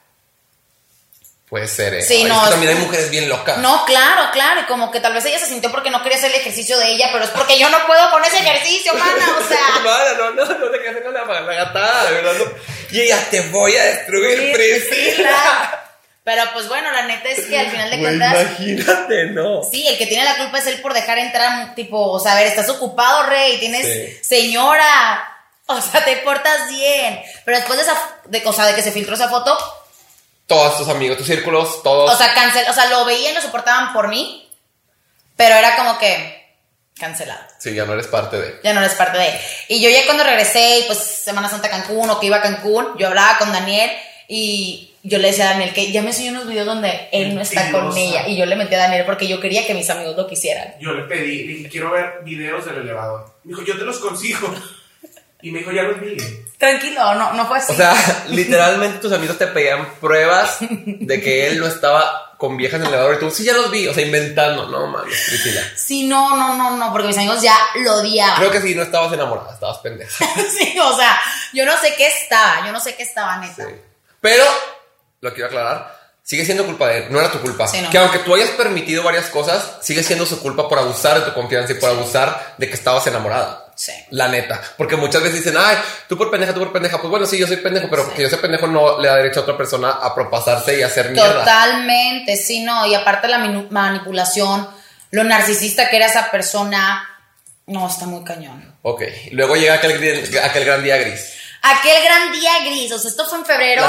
Puede ser, eh. Sí, Ay, no, es que también hay mujeres bien locas. No, claro, claro, y como que tal vez ella se sintió porque no quería hacer el ejercicio de ella, pero es porque yo no puedo con ese ejercicio, mana, o sea. Mana, no, no, no te quedes en la, la gatada, de verdad. no. Y ella te voy a destruir, Sí, Priscila. Pero pues bueno, la neta es que al final de cuentas, imagínate, no. sí, el que tiene la culpa es él por dejar entrar, tipo, o sea, a ver, estás ocupado, rey, tienes Sí. señora, o sea, te portas bien. Pero después de esa, de, o sea, de que se filtró esa foto, Todos tus amigos, tus círculos, todos. o sea, cancel, o sea, lo veían, lo soportaban por mí, pero era como que cancelado. sí, ya no eres parte de. ya no eres parte de él. Y yo ya cuando regresé, y pues Semana Santa a Cancún o que iba a Cancún, yo hablaba con Daniel y yo le decía a Daniel que ya me enseñó unos videos donde él no está con Mentirosa. ella. Y yo le metí a Daniel porque yo quería que mis amigos lo quisieran. Yo le pedí, le dije, quiero ver videos del elevador. Me dijo, yo te los consigo. Y me dijo, ya los vi. Tranquilo, no, no fue así. O sea, literalmente tus amigos te pedían pruebas de que él no estaba con viejas en el elevador y tú, sí, ya los vi. O sea, inventando. No, mames, Priscila. sí, no, no, no, no, porque mis amigos ya lo odiaban. Creo que sí, no estabas enamorada, estabas pendeja. sí, o sea, yo no sé qué estaba, yo no sé qué estaba neta. Sí. Pero, lo quiero aclarar, sigue siendo culpa de él, no era tu culpa. Sí, no. Que aunque tú hayas permitido varias cosas, sigue siendo su culpa por abusar de tu confianza y por abusar de que estabas enamorada. Sí. La neta. Porque muchas veces dicen, ay, tú por pendeja, tú por pendeja. Pues bueno, sí, yo soy pendejo, pero que yo sea pendejo no le da derecho a otra persona a propasarse y a hacer mierda. Totalmente, sí, no. Y aparte la manipulación, lo narcisista que era esa persona, no, está muy cañón. Ok, luego llega aquel, aquel gran día gris. Aquel gran día gris, o sea, esto fue en febrero,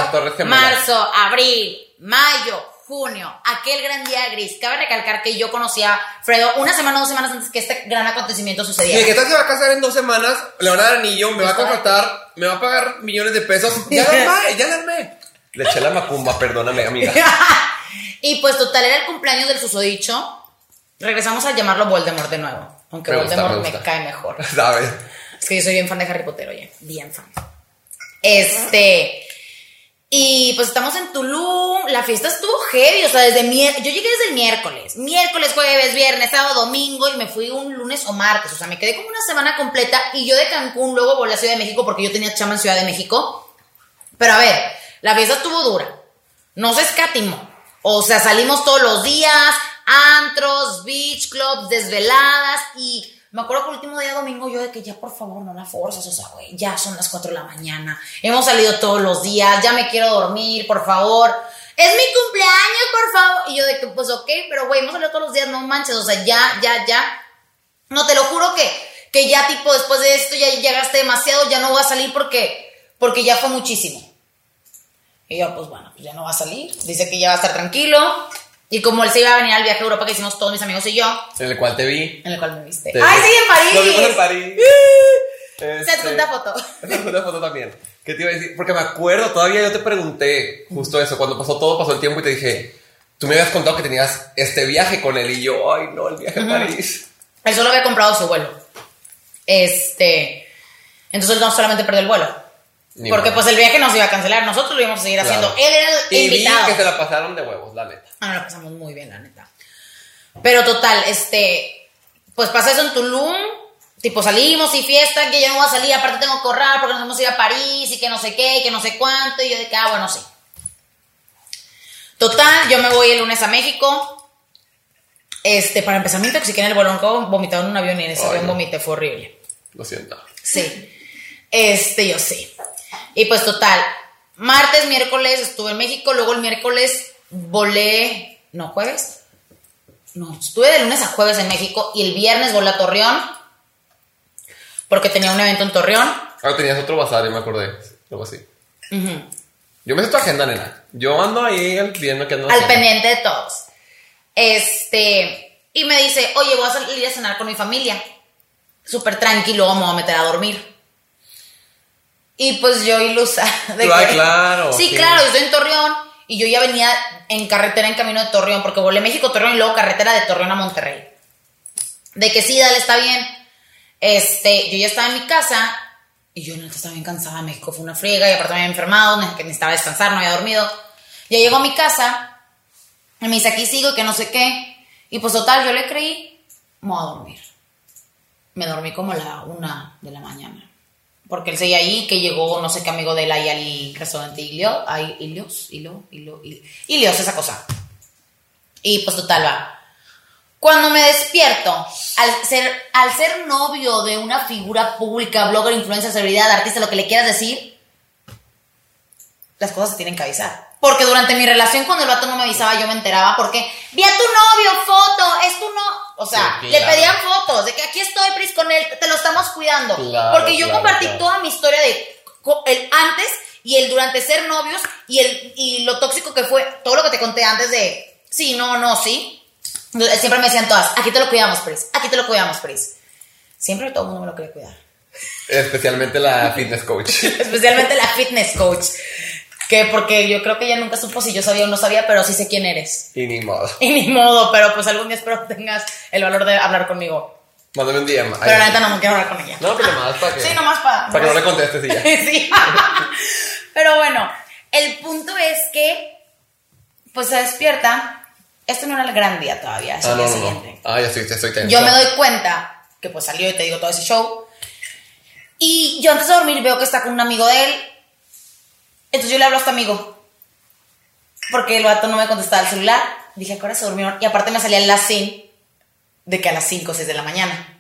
marzo, abril, mayo, junio, aquel gran día gris. Cabe recalcar que yo conocí a Fredo una semana o dos semanas antes que este gran acontecimiento Sí, sucediera. que tal se va a casar en dos semanas, le van a dar anillo, me va a contratar, me va a pagar millones de pesos. Ya la armé, ya la armé. Le eché la macumba, perdóname, amiga. y pues total, era el cumpleaños del susodicho. Regresamos a llamarlo Voldemort de nuevo. Aunque Me Voldemort me me, gusta. cae mejor. ¿Sabes? Es que yo soy bien fan de Harry Potter, oye. Bien fan. Este. Y pues estamos en Tulum. La fiesta estuvo heavy. O sea, desde mier- yo llegué desde el miércoles. Miércoles, jueves, viernes, sábado, domingo. Y me fui un lunes o martes. O sea, me quedé como una semana completa. Y yo de Cancún luego volé a Ciudad de México porque yo tenía chama en Ciudad de México. Pero a ver, la fiesta estuvo dura. No se escatimó. O sea, salimos todos los días, antros, beach clubs, desveladas y me acuerdo que el último día domingo yo de que ya por favor no la forzas, o sea, güey, ya son las 4 de la mañana, hemos salido todos los días, ya me quiero dormir, por favor. Es mi cumpleaños, por favor. Y yo de que, pues ok, pero güey, hemos salido todos los días, no manches, o sea, ya, ya, ya. No, te lo juro que, que ya tipo después de esto ya llegaste demasiado, ya no voy a salir porque, porque ya fue muchísimo. Y yo, pues bueno, pues ya no va a salir. Dice que ya va a estar tranquilo. Y como él se iba a venir al viaje a Europa que hicimos todos mis amigos y yo, En el cual te vi. en el cual me viste. Te ¡Ay, vi. sí, en París! Nos vimos en París. Se Este, adjunta foto. Se adjunta foto también. ¿Qué te iba a decir? Porque me acuerdo, todavía yo te pregunté justo eso, cuando pasó todo, pasó el tiempo y te dije, tú me habías contado que tenías este viaje con él y yo, ay no, el viaje a París. Él solo había comprado su vuelo. Este. Entonces él no solamente perdió el vuelo. Ni porque pues el viaje nos iba a cancelar. Nosotros lo íbamos a seguir haciendo. Claro. Él era el Y vi invitado. que se la pasaron de huevos, la neta. Ah, no, la pasamos muy bien, la neta. Pero total, este, pues pasa eso en Tulum, tipo salimos y fiesta, que yo no voy a salir, aparte tengo que ahorrar porque nos vamos a ir a París y que no sé qué, y que no sé cuánto, y yo de que, ah, bueno, sí. Total, yo me voy el lunes a México. Este, para empezar, me intoxiqué en el he vomitado en un avión y en ese Ay, avión vomité, fue horrible. Lo siento. Sí. Este, yo sí. Y pues total, martes, miércoles estuve en México, luego el miércoles volé, no, jueves. No, estuve de lunes a jueves en México y el viernes volé a Torreón porque tenía un evento en Torreón. Ahora tenías otro bazar, yo me acordé. Algo así. Yo me sé tu agenda, nena. Yo ando ahí viendo que ando Al pendiente de todos. Este, y me dice, oye, voy a salir a cenar con mi familia. Súper tranquilo, vamos a meter a dormir. Y pues yo ilusa. De Ay, claro, Sí, sí. claro, yo estoy en Torreón y yo ya venía en carretera en camino de Torreón, porque volé México, Torreón y luego carretera de Torreón a Monterrey. De que sí, dale, está bien. Este, yo ya estaba en mi casa y yo neta estaba bien cansada. México fue una friega y aparte me había enfermado, ne- que necesitaba descansar, no había dormido. Ya llego a mi casa y me dice, aquí sigo y que no sé qué. Y pues total, yo le creí, me voy a dormir. Me dormí como a la una de la mañana. Porque él seguía ahí, que llegó no sé qué amigo de él ahí al restaurante Ilios, Ilo, Ilo, Ilios, esa cosa. Y pues total, va. Cuando me despierto, al ser, al ser novio de una figura pública, blogger, influencer, celebridad, artista, lo que le quieras decir, las cosas se tienen que avisar. Porque durante mi relación, cuando el vato no me avisaba, yo me enteraba porque vi a tu novio, foto, es tu no. O sea, Sí, le pedían fotos de que aquí estoy, Pris, con él, te lo estamos cuidando. Claro, porque yo claro, compartí toda mi historia de el antes y el durante ser novios y, el, y lo tóxico que fue, todo lo que te conté antes de sí, no, no, sí. Siempre me decían todas, aquí te lo cuidamos, Pris, aquí te lo cuidamos, Pris. Siempre todo el mundo me lo quería cuidar. Especialmente la fitness coach. Especialmente la fitness coach. Que porque yo creo que ella nunca supo si yo sabía o no sabía, pero sí sé quién eres. y ni modo. Y ni modo, pero pues algún día espero que tengas el valor de hablar conmigo. Mándame un DM. Pero la neta no me quiero hablar con ella. No, pero nomás para que. Sí, nomás para. Para que no le contestes y ya. sí. Pero bueno, el punto es que, pues se despierta. Esto no era el gran día todavía, es Ah, el no, día no, no. siguiente. Ah, ya estoy, ya estoy tenso. Yo me doy cuenta que pues salió y te digo todo ese show. Y yo antes de dormir veo que está con un amigo de él. Entonces yo le hablo a este amigo. Porque el vato no me contestaba el celular. Dije, ¿a qué hora se durmieron? Y aparte me salía la SIN de que a las 5 o 6 de la mañana.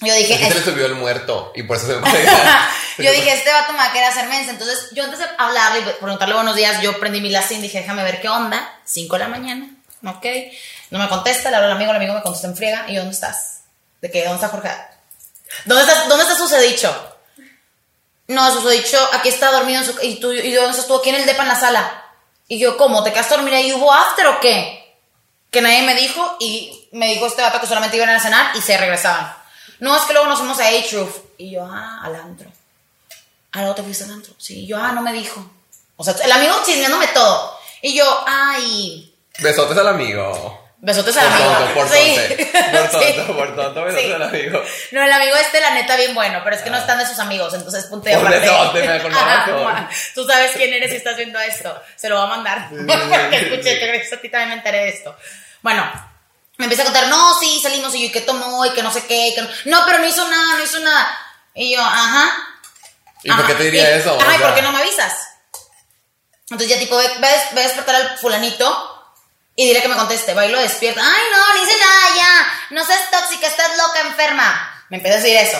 Yo dije, Aquí se le "Es- subió el muerto y por eso se yo dije, este vato me va a querer hacer mensa. Entonces, yo antes de hablarle y preguntarle buenos días, yo prendí mi LASIN, dije, déjame ver qué onda. 5 de la mañana, ok. No me contesta, le hablo al amigo, el amigo me contesta en friega. ¿Y yo, dónde estás? ¿De qué? ¿Dónde está Jorge? ¿Dónde está, dónde está Susedicho? No, Susedicho, aquí está dormido. ¿Y tú? ¿Y dónde estás tú? Aquí en el depa en la sala. Y yo, ¿cómo? ¿Te quedaste a dormir ahí? ¿Hubo after o qué? Que nadie me dijo y me dijo este vato que solamente iban a cenar y se regresaban. No, es que luego nos fuimos a H-Roof. Y yo, ah, al antro. Ah, luego te fuiste al antro. Sí, y yo, ah, no me dijo. O sea, el amigo chismeándome todo. Y yo, ay, Besotes al amigo. Besotes al amigo. tonto, por Sí. tonto. Por tonto, por tonto, besotes Sí. al amigo. No, el amigo este, la neta, bien bueno, pero es que no están de sus amigos, entonces y aparte. me Ajá, razón. ma. Tú sabes quién eres si estás viendo esto. Se lo va a mandar. Porque escuché que a ti también me enteré de esto. Bueno, me empieza a contar, no, sí, salimos y yo, ¿y qué tomó? Y que no sé qué. y que no... no, pero no hizo nada, no hizo nada. Y yo, ajá. ¿Y por qué Ajá. te diría Y- eso? Ajá, ¿y por qué no me avisas? Entonces ya tipo, ve, ve, ve a despertar al fulanito y dile que me conteste. Va y lo despierta. Ay, no, no hice nada ya. No seas tóxica, estás loca, enferma. Me empieza a decir eso.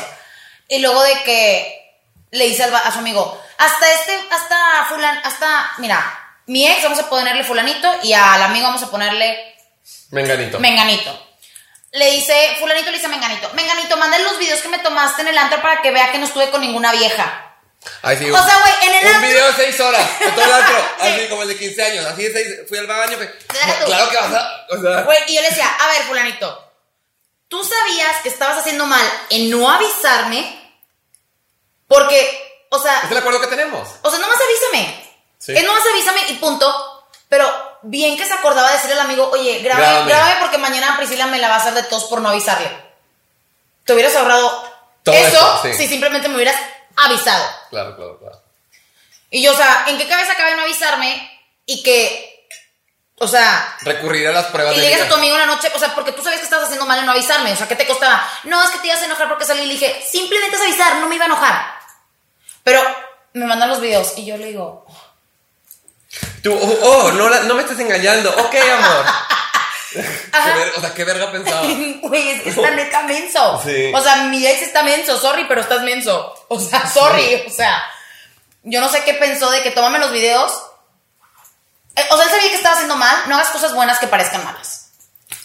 Y luego de que le dice a su amigo, hasta este, hasta fulan, hasta, mira, mi ex vamos a ponerle fulanito y al amigo vamos a ponerle Menganito. menganito. Le dice, fulanito le dice a menganito, menganito, manda los videos que me tomaste en el antro para que vea que no estuve con ninguna vieja. Ay, sí, O sea, güey, en el Un antro- video de 6 horas, en todo el antro, Sí. así como el de 15 años, así de 6, fui al baño, tú. claro que vas a, o sea, Güey, y yo le decía, a ver, fulanito, ¿tú sabías que estabas haciendo mal en no avisarme? Porque, o sea, es el acuerdo que tenemos. o sea, nomás avísame. Sí. Es nomás avísame y punto. Pero bien que se acordaba de decirle al amigo, oye, grábame, Grábame. grábame porque mañana Priscila me la va a hacer de tos por no avisarle. Te hubieras ahorrado Todo eso sí. si simplemente me hubieras avisado. Claro, claro, claro. Y yo, o sea, ¿en qué cabeza cabe no avisarme y que, o sea, Recurrir a las pruebas y de llegas a tu amigo en la noche, o sea, porque tú sabes que estabas haciendo mal en no avisarme, o sea, ¿qué te costaba? No, es que te ibas a enojar porque salí y le dije, simplemente es avisar, no me iba a enojar. Pero me mandan los videos y yo le digo, Tú, oh, oh, no, la- no me estés engañando. Ok, amor. Ver- o sea, qué verga pensaba. güey, es que está neta menso. Sí. O sea, mi ex está menso, sorry, pero estás menso. O sea, sorry, o sea, yo no sé qué pensó de que tómame los videos. Eh, o sea, él sabía que estaba haciendo mal, no hagas cosas buenas que parezcan malas.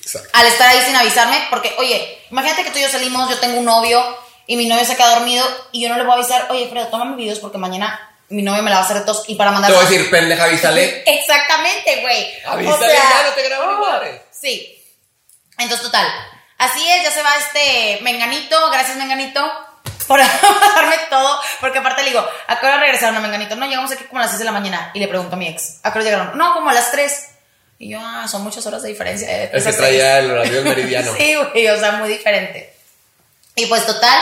Exacto. al estar ahí sin avisarme, porque, oye, imagínate que tú y yo salimos, yo tengo un novio y mi novio se queda dormido y yo no le voy a avisar, oye, Fredo, tómame videos porque mañana mi novio me la va a hacer de tos y para mandar. Te voy a decir, pendeja, avísale. Exactamente, güey. Avísale, ya, no te grabo ni madres. Sí. Entonces, total. Así es, ya se va este Menganito, gracias Menganito por darme todo, porque aparte le digo, ¿a qué hora regresaron a Menganito? No, llegamos aquí como a las 6 de la mañana y le pregunto a mi ex, ¿a qué hora llegaron? No, como a las 3. Y yo, ah, son muchas horas de diferencia. eh, Es que traía el horario del meridiano. Sí, güey, o sea, muy diferente. Y pues total,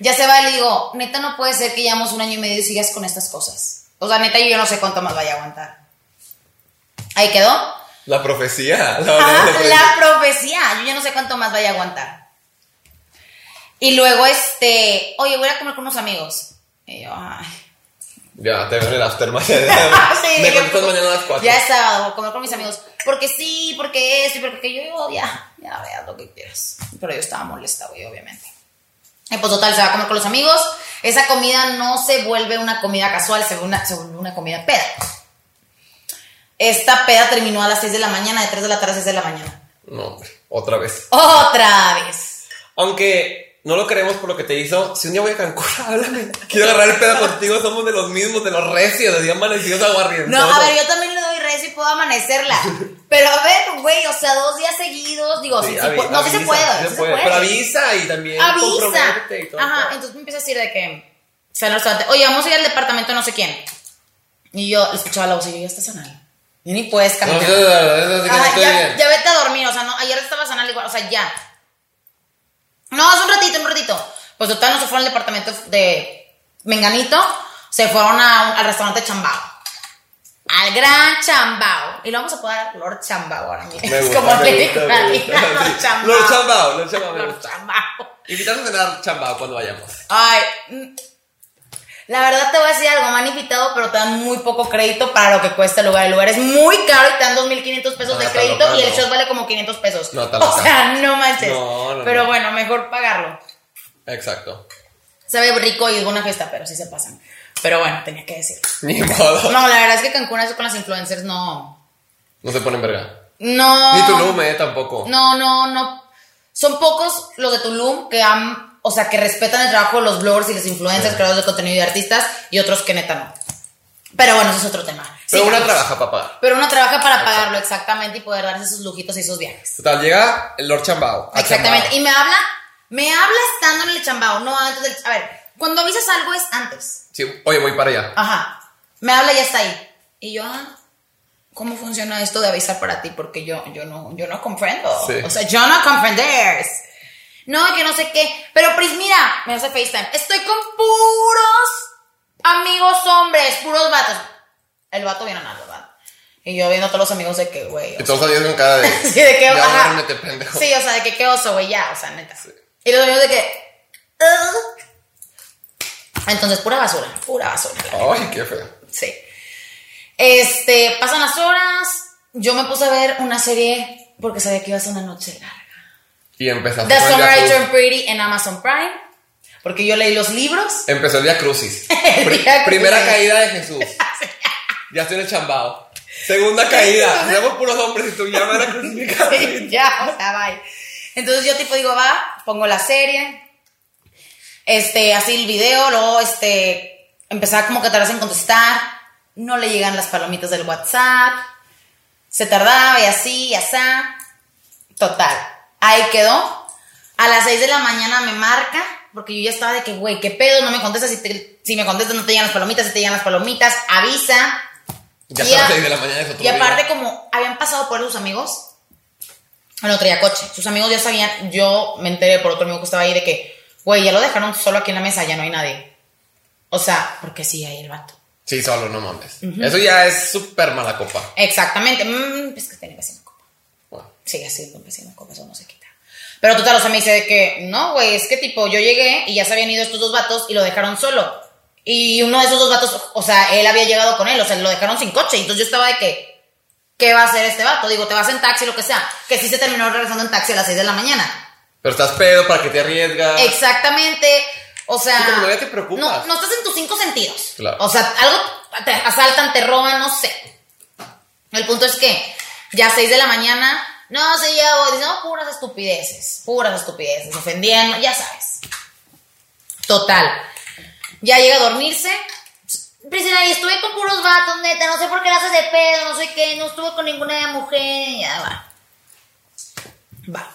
ya se va y le digo, neta no puede ser que llevamos un año y medio y sigas con estas cosas. O sea, neta yo no sé cuánto más vaya a aguantar. Ahí quedó. La profecía. La, Ajá, la profecía. la profecía, yo ya no sé cuánto más vaya a aguantar. Y luego, este, oye, voy a comer con unos amigos. Y yo, ay. Ya, te veo en el aftermath. Sí, Me dije, contestas mañana a las 4. Ya es sábado, voy a comer con mis amigos. Porque sí, porque esto y porque yo, yo, ya, ya veas lo que quieras. Pero yo estaba molesta, güey, obviamente. Y pues total, se va a comer con los amigos. Esa comida no se vuelve una comida casual, se vuelve una, se vuelve una comida peda. Esta peda terminó a las 6 de la mañana, de 3 de la tarde a 6 de la mañana. No, hombre, otra vez. Otra vez. Aunque no lo queremos por lo que te hizo, si un día voy a Cancún, háblame. Quiero agarrar el pedo contigo, somos de los mismos, de los recios, de día amanecidos aguardientosos. No, a ver, yo también le doy rezo y puedo amanecerla. Pero a ver, güey, o sea, dos días seguidos, digo, sí, pu- no, sí se puede, se. Pero avisa y también avisa. comprométete y todo. Ajá, entonces me empieza a decir de que, o sea, el restaurante, oye, vamos a ir al departamento de no sé quién. Y yo le escuchaba la voz y yo, ya estás anal. Y ni puedes caminar. no Ajá, ya, ya vete a dormir, o sea, no, ayer estabas anal igual, o sea, ya. No, es un ratito, un ratito. Pues total, no se fueron al departamento de Menganito, se fueron a al restaurante Chambao. Al gran Chambao. Y lo vamos a poner Lord Chambao ahora mismo. Me Es gusta, como película. Lord. Chambao. Lord Chambao, Lord Chambao. Invitarnos a cenar chambao cuando vayamos. Ay, la verdad te voy a decir algo, me han invitado, pero te dan muy poco crédito para lo que cuesta el lugar. El lugar es muy caro y te dan 2.500 pesos de crédito loca, y el no. shot vale como 500 pesos. No, o sea, no manches. No, no, pero no. bueno, mejor pagarlo. Exacto. Se ve rico y es buena fiesta, pero sí se pasan. Pero bueno, tenía que decir. Ni modo. No, la verdad es que Cancún eso con las influencers no... No se ponen verga. No... Ni Tulum, eh, tampoco. No, no, no. Son pocos los de Tulum que han, o sea, que respetan el trabajo de los bloggers y los influencers, creadores de contenido y artistas, y otros que neta no. Pero bueno, ese es otro tema. Pero Sí, una trabaja para pagar. Pero uno trabaja para pagarlo, exactamente, y poder darse esos lujitos y esos viajes. Total, llega el Lord Chambao. Exactamente. Chambao. Y me habla, me habla estando en el chambao, no antes del. A ver, cuando avisas algo es antes. Sí, oye, voy para allá. Ajá. Me habla y ya está ahí. Y yo, ah, ¿cómo funciona esto de avisar para ti? Porque yo, yo no, yo no comprendo. Sí. O sea, yo no comprender. No, que no sé qué. Pero Pris, mira, me hace FaceTime. Estoy con puros amigos hombres, puros vatos. El vato viene a nada, ¿verdad? Y yo viendo a todos los amigos de que, güey. Y todos adiós con cara de. Sí, de que, ya ajá. duérmete, pendejo. Sí, o sea, de que qué oso, güey, ya, o sea, neta. Y los amigos de que. Entonces, pura basura, pura basura. Ay, qué feo. Sí. Este, pasan las horas. Yo me puse a ver una serie porque sabía que iba a ser una noche larga. Y empezaste The con Summer I. Turned Pretty en Amazon Prime. Porque yo leí los libros. Empezó el día Crucis. El Via primera Crucis. caída de Jesús. ya estoy en el chambao. Segunda caída. Somos puros hombres y tú ya me van a crucificar. Sí, ya, o sea, bye. Entonces yo tipo digo, va, pongo la serie, este, así el video, luego este, empezaba como que tardarse en contestar, no le llegan las palomitas del WhatsApp, se tardaba y así, y así. Total, ahí quedó. A las 6 de la mañana me marca, porque yo ya estaba de que, güey, ¿qué pedo? No me contestas, si, te- si me contestas no te llegan las palomitas, si te llegan las palomitas, avisa. Ya Y a- 6 de la mañana. Y aparte, como habían pasado por sus amigos, no traía coche. Sus amigos ya sabían, yo me enteré por otro amigo que estaba ahí de que, güey, ya lo dejaron solo aquí en la mesa, ya no hay nadie. O sea, porque sí hay el vato. Sí, solo, no mames. Eso ya es súper mala copa. Exactamente. Mm, es que tiene vecino copa. Sigue siendo un vecino copa, eso no se quita. Pero total, o sea, me dice de que, no, güey, es que tipo, yo llegué y ya se habían ido estos dos vatos y lo dejaron solo. Y uno de esos dos vatos, o sea, él había llegado con él, o sea, lo dejaron sin coche. Entonces yo estaba de que, ¿qué va a hacer este vato? Digo, te vas en taxi, lo que sea. Que sí se terminó regresando en taxi a las 6 de la mañana. Pero estás pedo para que te arriesgas. Exactamente. O sea. Sí, como te preocupas. No, no estás en tus cinco sentidos. Claro. O sea, algo te asaltan, te roban, no sé. El punto es que ya 6 de la mañana, no voy. Dice, no, puras estupideces. Puras estupideces. Ofendiendo, ya sabes. Total. Ya llega a dormirse. Priscila, y estuve con puros vatos, neta. No sé por qué la haces de pedo, no sé qué. No estuve con ninguna mujer. Ya va. Va.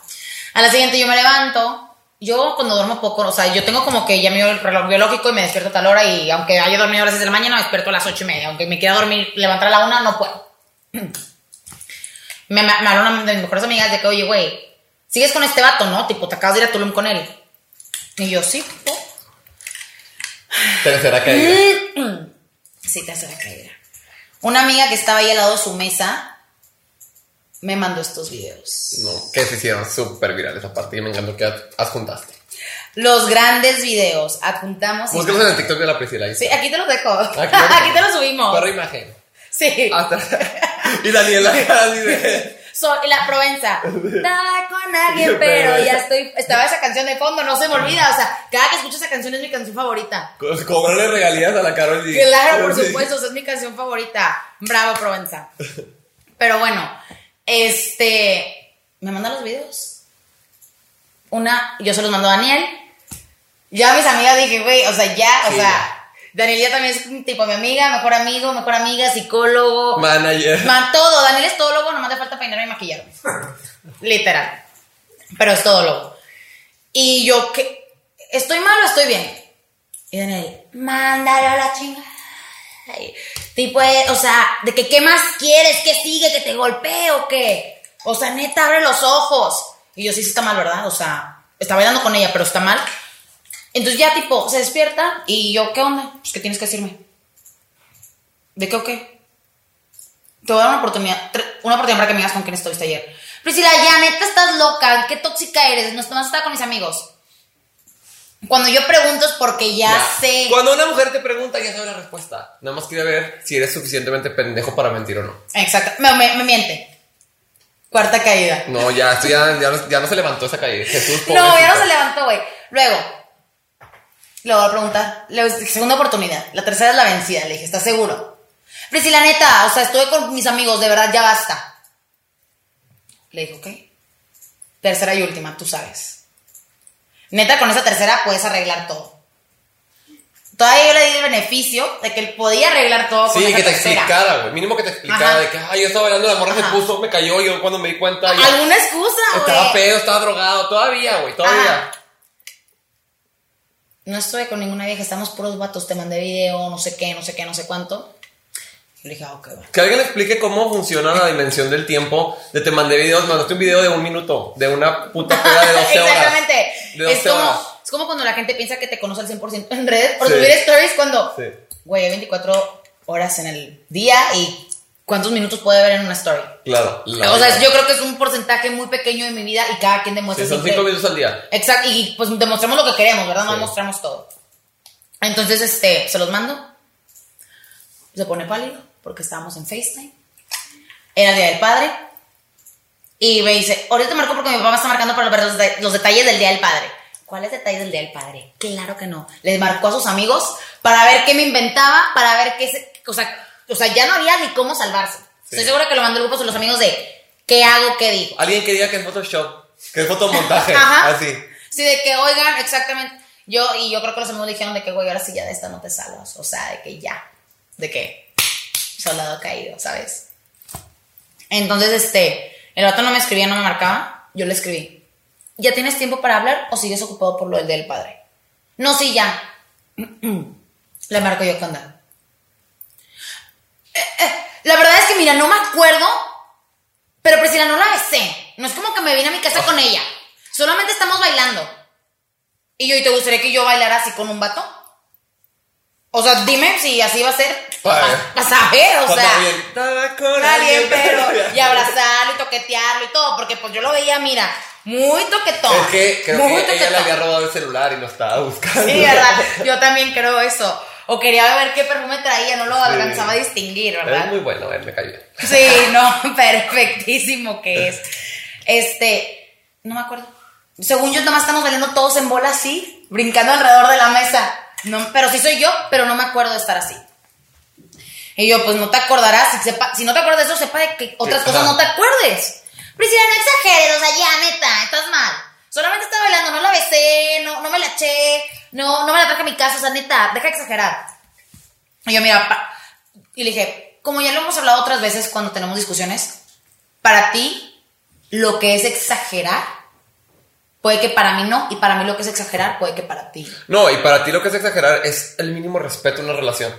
A la siguiente yo me levanto. Yo cuando duermo poco, o sea, yo tengo como que ya mi reloj biológico y me despierto a tal hora y aunque haya dormido a las 6 de la mañana, me despierto a las 8 y media. Aunque me quiera dormir, levantar a la una, no puedo. Me, me, habló una de mis mejores amigas de que, oye, güey, sigues con este vato, ¿no? Tipo, te acabas de ir a Tulum con él. Y yo, sí, tipo. Tercera caída. Sí, tercera caída. Una amiga que estaba ahí al lado de su mesa me mandó estos videos. No, que se hicieron súper virales aparte. Y me encantó que adjuntaste. Los grandes videos. Apuntamos. y- Búscalos en el TikTok de la Priscila. Sí, aquí te los dejo. Aquí Aquí, te los subimos. Corre imagen. Sí. Hasta- y Daniela así de. So- y la Provenza. Estaba con alguien, pero ya estoy. Estaba esa canción de fondo, no se me olvida. O sea, cada que escucho esa canción es mi canción favorita. co- Cobrarle regalías a la Carol G. Claro, por supuesto, es mi canción favorita. Bravo, Provenza. Pero bueno, este. Me mandan los videos. Una, yo se los mando a Daniel. Ya a mis amigas dije, güey, o sea, ya, o sea. Daniel ya también es tipo mi amiga, mejor amigo, mejor amiga, psicólogo. Manager. Ma, todo. Daniel es todólogo, no me hace falta peinarme y maquillarme. Literal. Pero es todólogo. Y yo, que ¿Estoy mal o estoy bien? Y Daniel, mándalo a la chingada. Tipo, eh, o sea, de que qué más quieres, que sigue, que te golpee o qué. O sea, neta, abre los ojos. Y yo, sí, sí está mal, ¿verdad? O sea, estaba bailando con ella, pero está mal. Entonces ya, tipo, se despierta y yo, ¿qué onda? Pues, ¿qué tienes que decirme? ¿De qué o qué? Te voy a dar una oportunidad, una oportunidad para que me digas con quién estuviste ayer. Priscila, ya neta estás loca, qué tóxica eres, no estás con mis amigos. Cuando yo pregunto es porque ya, Ya. sé. Cuando una mujer te pregunta, ya sabe la respuesta. Nada más quiere ver si eres suficientemente pendejo para mentir o no. Exacto, me, me- me miente. Cuarta caída. No, ya, esto ya, ya, no, ya no se levantó esa caída. Jesús, No, ya no se levantó, güey. Luego, le voy a preguntar, le- segunda oportunidad. La tercera es la vencida. Le dije, ¿estás seguro? Priscila, neta, o sea, estuve con mis amigos, de verdad, ya basta. Le dije, ok. Tercera y última, tú sabes. Neta, con esa tercera puedes arreglar todo. Todavía yo le di el beneficio de que él podía arreglar todo con Sí, esa que te tercera. explicara, güey. Mínimo que te explicara Ajá. de que, ay, yo estaba bailando, la morra se Ajá. puso, me cayó, yo cuando me di cuenta ya Alguna excusa, estaba güey. pedo, estaba drogado, todavía, güey, todavía. Ajá. No estuve con ninguna vieja, estamos puros vatos, te mandé video, no sé qué, no sé qué, no sé cuánto. Yo le dije, ah, ok, va. Que alguien explique cómo funciona la dimensión del tiempo. De te mandé videos, mandaste un video de un minuto, de una puta peda de 12 horas. Exactamente. De 12 Es como, horas. es como cuando la gente piensa que te conoce al 100% en redes por Sí. subir stories cuando, Sí. güey, hay 24 horas en el día y cuántos minutos puede ver en una story. Claro. la o sea, verdad. yo creo que es un porcentaje muy pequeño de mi vida y cada quien demuestra Sí, son 5 minutos al día. Exacto, y pues demostramos lo que queremos, ¿verdad? No Sí. mostramos todo. Entonces, este, se los mando. Se pone pálido porque estábamos en FaceTime. Era el Día del Padre. Y me dice, ahorita te marco porque mi papá me está marcando para ver los, de- los detalles del Día del Padre. ¿Cuáles detalles del Día del Padre? Claro que no. Les marcó a sus amigos para ver qué me inventaba, para ver qué se... O sea, o sea ya no había ni cómo salvarse. Estoy segura que lo mandó el grupo de los amigos de qué hago, qué digo. Alguien que diga que es Photoshop, que es fotomontaje, Ajá. así. Sí, de que, oigan, exactamente. Yo, y yo creo que los amigos dijeron de que, güey, ahora sí ya de esta no te salvas. O sea, de que ya. De que soldado caído, ¿sabes? Entonces, este, el vato no me escribía, no me marcaba. Yo le escribí. ¿Ya tienes tiempo para hablar o sigues ocupado por lo del del padre? No, sí, ya. le marco yo, ¿qué onda? Eh, eh, la verdad es que, mira, no me acuerdo, pero Priscila no la besé. No es como que me vine a mi casa con ella. Solamente estamos bailando. Y yo, ¿y te gustaría que yo bailara así con un vato? O sea, dime si así va a ser. Para saber, o sea. alguien, "Estaba con Alguien, alguien", pero. Y abrazarlo y toquetearlo y todo. Porque pues yo lo veía, mira, muy toquetón. Es que creo muy que ella le toquetón. había robado el celular y lo estaba buscando. Sí, ¿verdad? Yo también creo eso. O quería ver qué perfume traía, no lo alcanzaba a distinguir, ¿verdad? Es muy bueno, eh, me cayó bien. Sí, no, perfectísimo que es. Este, no me acuerdo. Según yo, nomás estamos bailando todos en bola así, brincando alrededor de la mesa. No, pero sí soy yo, pero no me acuerdo de estar así. Y yo, pues no te acordarás. Si, sepa- si no te acuerdas de eso, sepa de que otras Sí, cosas ajá. no te acuerdes. Priscila, no exageres, o sea, ya, neta, estás mal. Solamente estaba bailando, no la besé, no, no me la eché, no, no me la traje a mi casa, o sea, neta, deja de exagerar. Y yo, mira, pa- y le dije, como ya lo hemos hablado otras veces cuando tenemos discusiones, para ti lo que es exagerar puede que para mí no, y para mí lo que es exagerar puede que para ti. No, y para ti lo que es exagerar es el mínimo respeto en una relación.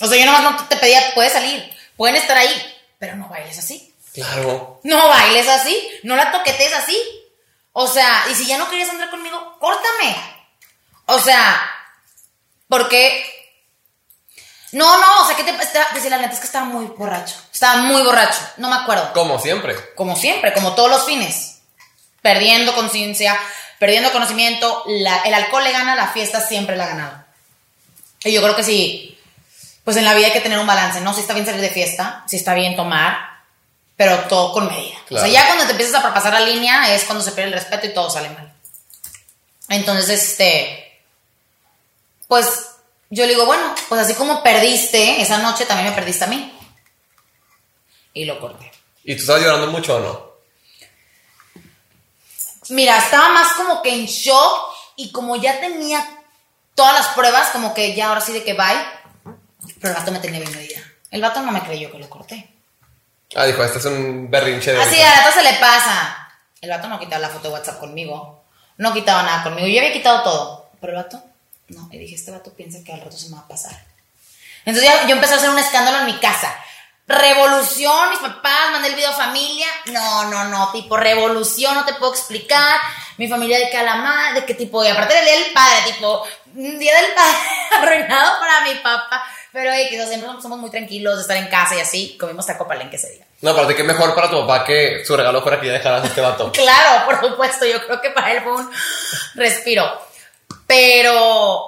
O sea, yo nomás no te pedía, puedes salir, pueden estar ahí, pero no bailes así. Claro. No bailes así, no la toquetes así. O sea, y si ya no querías andar conmigo, córtame. O sea, porque... No, no, o sea, ¿qué te pasa? Decir la neta es que estaba muy borracho. Estaba muy borracho, no me acuerdo. Como siempre. Como siempre, como todos los fines. Perdiendo conciencia, perdiendo conocimiento. la- el alcohol le gana, la fiesta siempre la ha ganado. Y yo creo que sí, pues en la vida hay que tener un balance, ¿no? Si está bien salir de fiesta, si está bien tomar, pero todo con medida. Claro. O sea, ya cuando te empiezas a pasar la línea es cuando se pierde el respeto y todo sale mal. Entonces, este, pues yo le digo, bueno, pues así como perdiste esa noche, también me perdiste a mí. Y lo corté. ¿Y tú estabas llorando mucho o no? Mira, estaba más como que en shock y como ya tenía todas las pruebas, como que ya ahora sí de que bye, pero el vato me tenía bien medida. El vato no me creyó que lo corté. Ah, dijo, este es un berrinche de... Así, a rato se le pasa. El vato no quitaba la foto de WhatsApp conmigo. No quitaba nada conmigo. Yo había quitado todo. Pero el vato, no. Y dije, este vato piensa que al rato se me va a pasar. Entonces ya yo empecé a hacer un escándalo en mi casa. Revolución, mis papás, mandé el video a familia. No, no, no, tipo revolución, no te puedo explicar. Mi familia de que a la madre, de que tipo, y aparte del día del padre, tipo, un día del padre arruinado para mi papá. Pero eh, quizás siempre somos muy tranquilos de estar en casa y así. Comimos taco palenque ese día. No, aparte que mejor para tu papá que su regalo fuera que ya dejaras a este vato. Claro, por supuesto, yo creo que para él fue un respiro. Pero,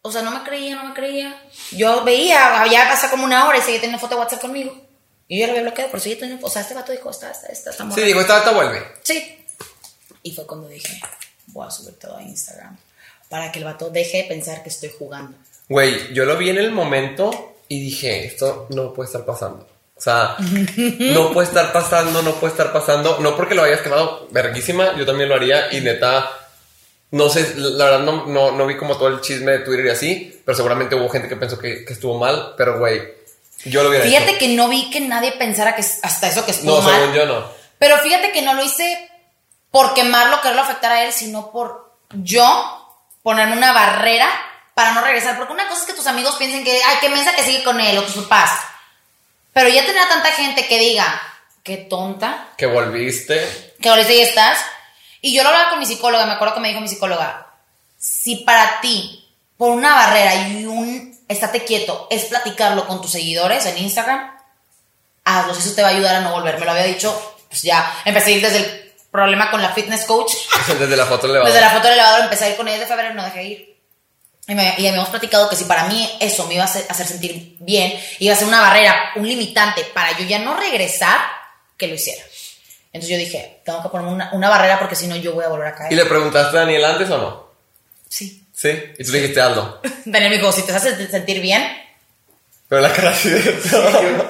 o sea, no me creía, no me creía. Yo veía, había pasado como una hora y seguía teniendo foto de WhatsApp conmigo. Y yo ya lo había bloqueado, pero seguía teniendo, o sea, este vato dijo, está, está, está, está Sí, dijo, esta vato vuelve. Sí. Y fue cuando dije, voy a subir todo a Instagram para que el vato deje de pensar que estoy jugando. Güey, yo lo vi en el momento y dije, esto no puede estar pasando. O sea, no puede estar pasando, no puede estar pasando. No porque lo hayas quemado verguísima, yo también lo haría y neta, No sé, la verdad no, no, no vi como todo el chisme de Twitter y así, pero seguramente hubo gente que pensó que, que estuvo mal, pero güey, yo lo hubiera Fíjate hecho. que no vi que nadie pensara que hasta eso que estuvo No, mal. según yo no. Pero fíjate que no lo hice por quemarlo, quererlo afectar a él, sino por yo ponerme una barrera para no regresar. Porque una cosa es que tus amigos piensen que, ay, qué mensa que sigue con él o tus papás. Pero ya tener a tanta gente que diga, qué tonta, Que volviste. que ahorita ya estás. Y yo lo hablaba con mi psicóloga, me acuerdo que me dijo mi psicóloga, si para ti, por una barrera y un estate quieto, es platicarlo con tus seguidores en Instagram, hazlo, si eso te va a ayudar a no volver. Me lo había dicho, pues ya, empecé a ir desde el problema con la fitness coach, Desde la foto elevadora. desde la foto elevador, empecé a ir con ella desde febrero y no dejé de ir. Y, me- y habíamos platicado que si para mí eso me iba a hacer, hacer sentir bien, iba a ser una barrera, un limitante para yo ya no regresar, que lo hiciera. Entonces yo dije, tengo que poner una, una barrera porque si no yo voy a volver a caer. ¿Y le preguntaste a Daniel antes o no? Sí. Sí. Y tú le dijiste hazlo. Daniel me dijo, si te hace sentir bien, Pero la cara así de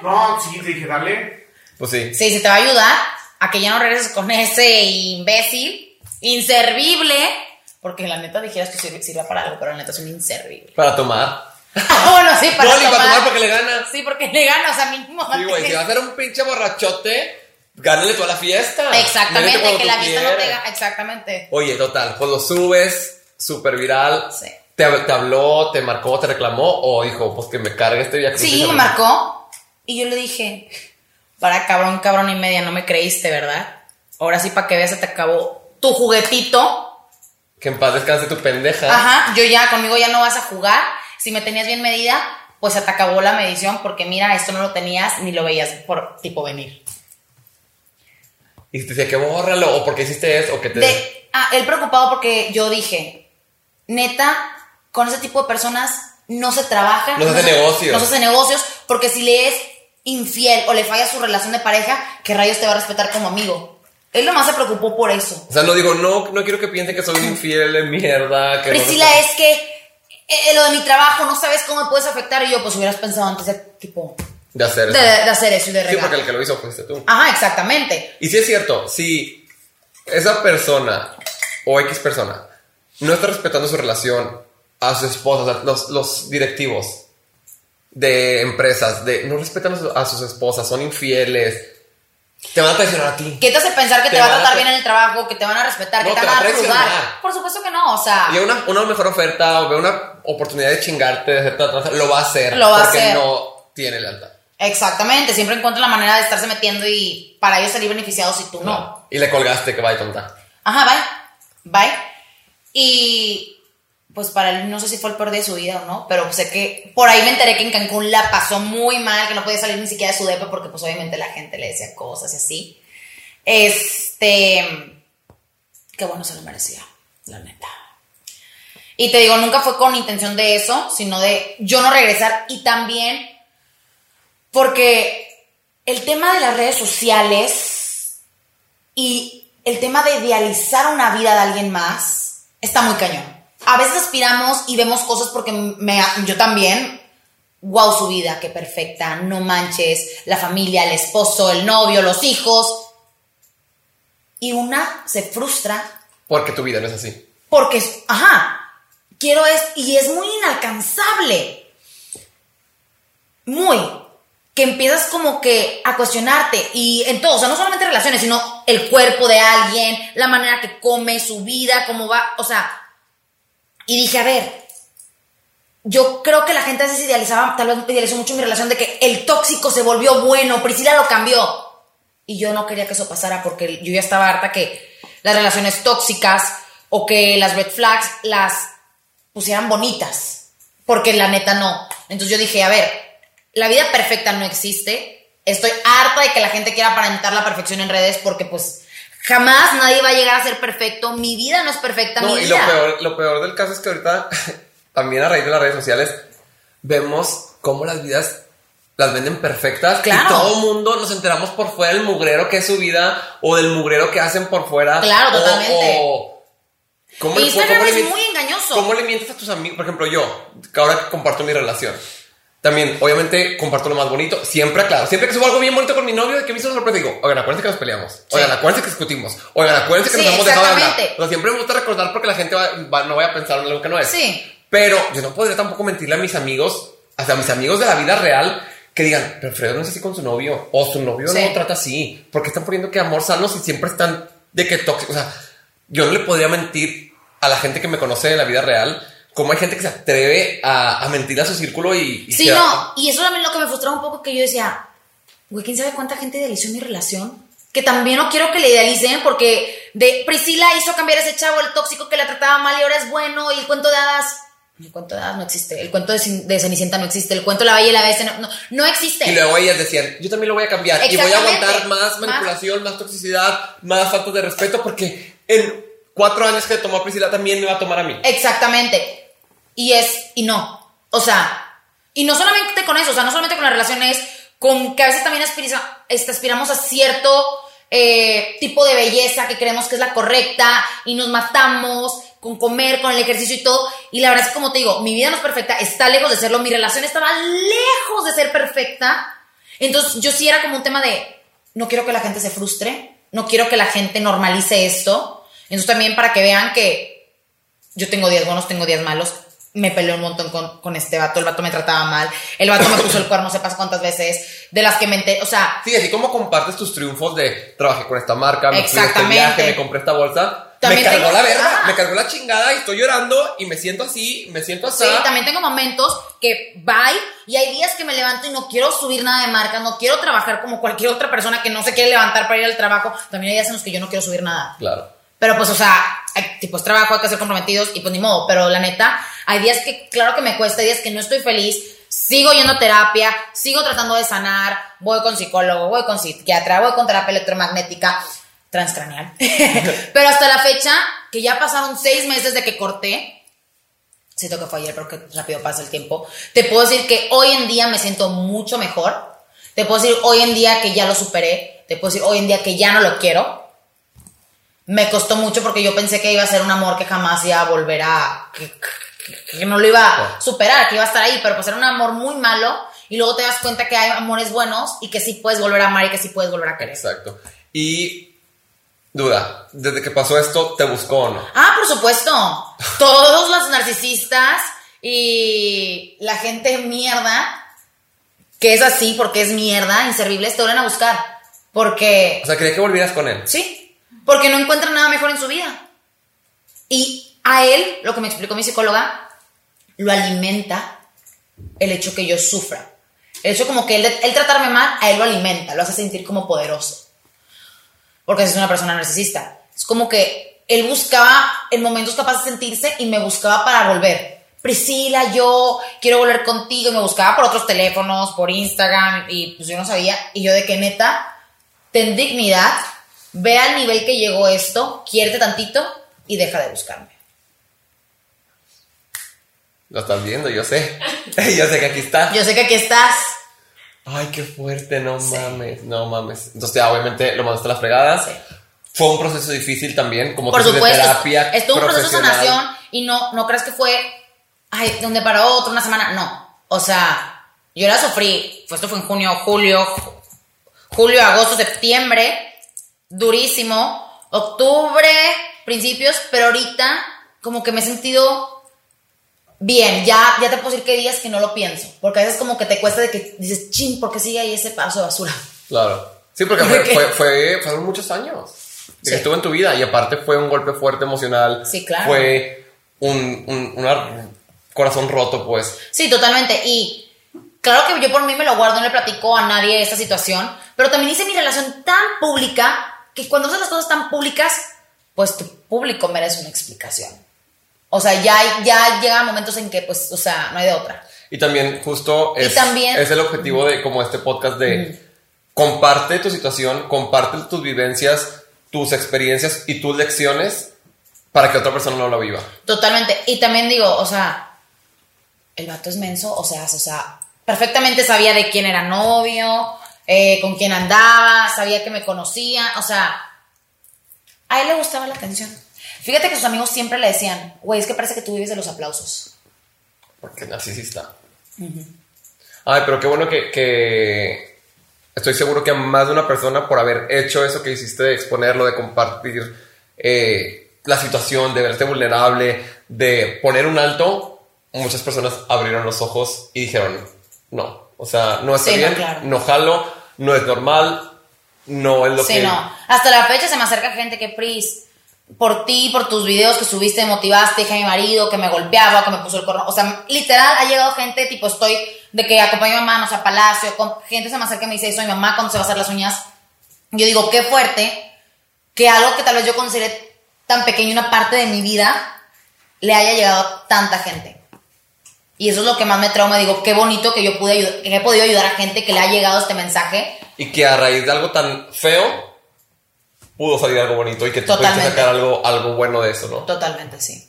No, sí, te dije, dale. Pues sí. sí, si te va a ayudar a que ya no regreses con ese imbécil, inservible, porque la neta dijeras que sirve, sirve para algo, pero la neta es un inservible. Para tomar. Ah, bueno, sí, para No, ni tomar. para tomar porque le ganas. Sí, porque le ganas, o sea, mínimo. Sí, güey, si va a ser un pinche borrachote, gánale toda la fiesta. Exactamente, que la vista no quieras. pega. Exactamente. Oye, total, pues lo subes, súper viral. Sí. Te, te habló, te marcó, te reclamó o dijo, pues que me cargue este día. Sí, me marcó. Y yo le dije, para cabrón, cabrón y media, no me creíste, ¿verdad? Ahora sí, para que veas, se te acabó tu juguetito. Que en paz descanse tu pendeja. Ajá, yo ya, conmigo ya no vas a jugar. Si me tenías bien medida, pues se te acabó la medición porque mira, esto no lo tenías ni lo veías por tipo venir. Y te decía que bórralo, o porque hiciste eso, o que te. De, ah, él preocupado porque yo dije, neta, con ese tipo de personas no se trabaja. No se hace negocios. No se hace negocios, porque si le es infiel o le falla su relación de pareja, ¿qué rayos te va a respetar como amigo? Él nomás se preocupó por eso. O sea, no digo, no, no quiero que piensen que soy infiel de mierda. Que no- Priscila, es que eh, lo de mi trabajo, no sabes cómo me puedes afectar. Y yo, pues hubieras pensado antes de, tipo, De hacer de, eso. de hacer eso y de Sí, regar. porque el que lo hizo fuiste tú. Ajá, exactamente. Y sí es cierto, si esa persona o X persona no está respetando su relación a su esposa, o sea, los, los directivos de empresas, de no respetan a su- a sus esposas, son infieles, te van a traicionar a ti. ¿Qué te hace pensar que Te te, va a a tratar tra- bien en el trabajo, que te van a respetar, No, que te, van va a a juzgar? Por supuesto que no, o sea. Y una, una mejor oferta o una oportunidad de chingarte, de hacerte lo va a hacer. Lo va a porque hacer. no tiene lealtad. Exactamente, siempre encuentran la manera de estarse metiendo y para ellos salir beneficiados y tú no. Y le colgaste que vaya tonta. Ajá, bye. Bye. Y pues para él no sé si fue el peor día de su vida o no, pero sé que por ahí me enteré que en Cancún la pasó muy mal, que no podía salir ni siquiera de su depa porque pues obviamente la gente le decía cosas y así. Este, qué bueno se lo merecía, la neta. Y te digo, nunca fue con intención de eso, sino de yo no regresar y también porque el tema de las redes sociales y el tema de idealizar una vida de alguien más está muy cañón. A veces aspiramos y vemos cosas porque me, yo también, wow, su vida, qué perfecta, no manches, la familia, el esposo, el novio, los hijos. Y una se frustra Porque tu vida no es así. porque, ajá, quiero es, y es muy inalcanzable. Muy. Que empiezas como que a cuestionarte y en todo, o sea, no solamente relaciones, sino el cuerpo de alguien, la manera que come, su vida, cómo va, o sea, y dije, a ver, yo creo que la gente a veces idealizaba, tal vez idealizó mucho mi relación de que el tóxico se volvió bueno, Priscila lo cambió. Y yo no quería que eso pasara porque yo ya estaba harta que las relaciones tóxicas o que las red flags las pusieran bonitas. Porque la neta no. Entonces yo dije, a ver, la vida perfecta no existe. Estoy harta de que la gente quiera aparentar la perfección en redes porque pues jamás nadie va a llegar a ser perfecto. Mi vida no es perfecta, No, mi y vida. lo peor, lo peor del caso es que ahorita, también a raíz de las redes sociales, vemos cómo las vidas las venden perfectas. Claro. Y todo el mundo nos enteramos por fuera del mugrero que es su vida o del mugrero que hacen por fuera. Claro, o- totalmente. o- ¿cómo le- es muy engañoso. ¿Cómo le mientes a tus amigos? Por ejemplo, yo, que ahora comparto mi relación. También, obviamente, comparto lo más bonito. Siempre, claro, siempre que subo algo bien bonito con mi novio, de que me hizo sorpresa, digo, oigan, acuérdense que nos peleamos. Oigan, acuérdense que discutimos. Oigan, acuérdense que Sí, nos hemos dejado de hablar. O sea, siempre me gusta recordar porque la gente va- va- no vaya a pensar en algo que no es. Sí. Pero yo no podría tampoco mentirle a mis amigos, hasta a mis amigos de la vida real, que digan, pero Fredo no es así con su novio, o su novio Sí. no lo trata así, porque están poniendo que amor sano si siempre están de que tóxico. O sea, yo no le podría mentir a la gente que me conoce de la vida real, como hay gente que se atreve a, a mentir a su círculo y... y Sí, no, y eso también lo que me frustraba un poco que yo decía, güey, ¿quién sabe cuánta gente idealizó mi relación? Que también no quiero que le idealicen porque de Priscila hizo cambiar a ese chavo, el tóxico que la trataba mal y ahora es bueno y el cuento de hadas... El cuento de hadas no existe, el cuento de, Cenicienta no existe, el cuento de la Bella y la Bestia no, no, no existe. Y luego ellas decían, yo también lo voy a cambiar y voy a aguantar más Más- manipulación, más toxicidad, más falta de respeto, porque en cuatro años que tomó Priscila también me va a tomar a mí. Exactamente. Y es, y no. O sea, y no solamente con eso, o sea, no solamente con las relaciones, con que a veces también aspira- este, aspiramos a cierto eh, tipo de belleza que creemos que es la correcta y nos matamos con comer, con el ejercicio y todo. Y la verdad es que, como te digo, mi vida no es perfecta, está lejos de serlo, mi relación estaba lejos de ser perfecta. Entonces, yo sí era como un tema de, no quiero que la gente se frustre, no quiero que la gente normalice esto. Entonces, también para que vean que yo tengo días buenos, tengo días malos. Me peleé un montón con, con este vato, el vato me trataba mal, el vato me puso el cuerno, sepas cuántas veces, de las que me enteré, o sea, Sí, así como compartes tus triunfos de trabajé con esta marca, me fui a este viaje, me compré esta bolsa. También me cargó tengo- la verga, Ah. me cargó la chingada y estoy llorando y me siento así, me siento así. Sí, también tengo momentos que bye y hay días que me levanto y no quiero subir nada de marca, no quiero trabajar como cualquier otra persona que no se quiere levantar para ir al trabajo. También hay días en los que yo no quiero subir nada. Claro. Pero pues, o sea, hay, tipo es trabajo, hay que ser comprometidos y pues ni modo. Pero la neta, hay días que, claro que me cuesta, hay días que no estoy feliz. Sigo yendo a terapia, sigo tratando de sanar, voy con psicólogo, voy con psiquiatra, voy con terapia electromagnética transcraneal. Pero hasta la fecha, que ya pasaron seis meses de que corté, siento que fue ayer, pero que rápido pasa el tiempo, te puedo decir que hoy en día me siento mucho mejor. Te puedo decir hoy en día que ya lo superé. Te puedo decir hoy en día que ya no lo quiero. Me costó mucho porque yo pensé que iba a ser un amor que jamás iba a volver a... que, que- que no lo iba a superar, que iba a estar ahí, pero pues era un amor muy malo y luego te das cuenta que hay amores buenos y que sí puedes volver a amar y que sí puedes volver a querer. Exacto. Y duda, desde que pasó esto, ¿te buscó o no? Ah, por supuesto. Todos los narcisistas y la gente mierda, que es así porque es mierda, inservibles, te vuelven a buscar. Porque O sea, quería que volvieras con él. Sí, porque no encuentran nada mejor en su vida. Y a él, lo que me explicó mi psicóloga, lo alimenta el hecho que yo sufra. El hecho como que él, él tratarme mal, a él lo alimenta, lo hace sentir como poderoso. Porque es una persona narcisista. Es como que él buscaba en momentos capaces de sentirse y me buscaba para volver. Priscila, yo quiero volver contigo. Y me buscaba por otros teléfonos, por Instagram. Y pues yo no sabía. Y yo de que neta, ten dignidad, ve al nivel que llegó esto, quiérete tantito y deja de buscarme. Lo estás viendo, yo sé. yo sé que aquí está. Yo sé que aquí estás. Ay, qué fuerte, no mames, no mames. Entonces, obviamente, lo mandaste a la fregada. Sí. Fue un proceso difícil también, como Por de supuesto, terapia. estuvo un proceso de sanación y no, no creas que fue, ay, de un día para otro, una semana, no. O sea, yo la sufrí, esto fue en junio, julio, ju- julio, agosto, septiembre, durísimo, octubre, principios, pero ahorita como que me he sentido bien, ya, ya te puedo decir que días que no lo pienso, porque a veces como que te cuesta de que dices, chin, ¿por qué sigue ahí ese paso de basura? Claro. Sí, porque fue, Porque- fue, fue- fueron muchos años que Sí. estuvo en tu vida y aparte fue un golpe fuerte emocional. Sí, claro. Fue un, un una- corazón roto, pues. Sí, totalmente. Y claro que yo por mí me lo guardo, no le platico a nadie esta situación, pero también hice mi relación tan pública que cuando haces las cosas tan públicas, pues tu público merece una explicación. O sea, ya, ya llegan momentos en que, pues, o sea, no hay de otra. Y también justo es, también- es el objetivo de como este podcast de comparte tu situación, comparte tus vivencias, tus experiencias y tus lecciones para que otra persona no lo viva. Totalmente. Y también digo, o sea, el vato es menso, o sea, o sea, perfectamente sabía de quién era novio, eh, con quién andaba, sabía que me conocía, o sea, a él le gustaba la atención. Fíjate que sus amigos siempre le decían, güey, es que parece que tú vives de los aplausos. Porque narcisista. Ay, pero qué bueno que, que estoy seguro que a más de una persona por haber hecho eso que hiciste de exponerlo, de compartir eh, la situación, de verte vulnerable, de poner un alto, muchas personas abrieron los ojos y dijeron, no, o sea, no está Sí, no, bien, claro. no jalo, no es normal, no es lo Sí, que... no. Hasta la fecha se me acerca gente que, Pris, por ti, por tus videos que subiste, me motivaste, dije a mi marido que me golpeaba, que me puso el corno. O sea, literal, ha llegado gente, tipo, estoy de que acompaño a mi mamá, no sé, a Palacio, con, gente se me acerca y me dice, soy mi mamá cuando se va a hacer las uñas. Yo digo, qué fuerte que algo que tal vez yo consideré tan pequeño, una parte de mi vida, le haya llegado a tanta gente. Y eso es lo que más me trauma. Digo, qué bonito que yo pude ayudar, que he podido ayudar a gente que le ha llegado este mensaje. Y que a raíz de algo tan feo pudo salir algo bonito y que tú pudiste sacar algo, algo bueno de eso, ¿no? Totalmente, sí.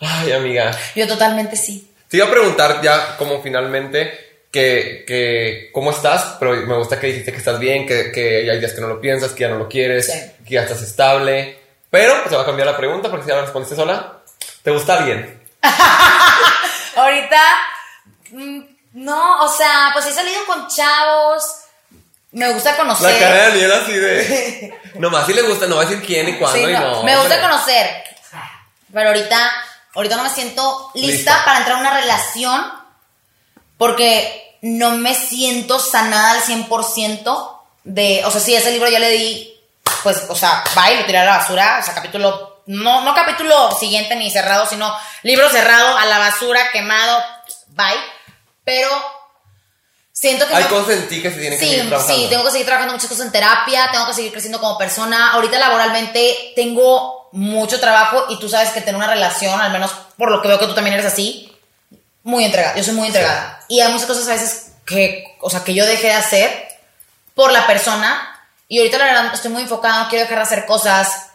Ay, amiga. Yo totalmente sí. Te iba a preguntar ya como finalmente que, que cómo estás, pero me gusta que dijiste que estás bien, que, que hay días que no lo piensas, que ya no lo quieres, Sí. que ya estás estable. Pero pues, se va a cambiar la pregunta porque si ya la respondiste sola. ¿Te gusta bien? Ahorita, mm, no, o sea, pues he salido con chavos. Me gusta conocer. La cara de Daniel así de... Nomás si le gusta, no va a decir quién y cuándo Sí, y no, no. me gusta conocer. Pero ahorita, ahorita no me siento lista, Lista. para entrar a una relación porque no me siento sanada al 100% de, o sea, sí, ese libro ya le di, pues, o sea, bye, lo tiré a la basura, o sea, capítulo, no, no capítulo siguiente ni cerrado, sino libro cerrado, a la basura, quemado, bye. Pero siento que Hay no- cosas en ti que se tienen que Sí, seguir trabajando. sí, tengo que seguir trabajando muchas cosas en terapia, tengo que seguir creciendo como persona. Ahorita laboralmente tengo mucho trabajo y tú sabes que tener una relación, al menos por lo que veo que tú también eres así, muy entregada. Yo soy muy entregada. Y hay muchas cosas a veces que, o sea, que yo dejé de hacer por la persona y ahorita la verdad estoy muy enfocada, quiero dejar de hacer cosas,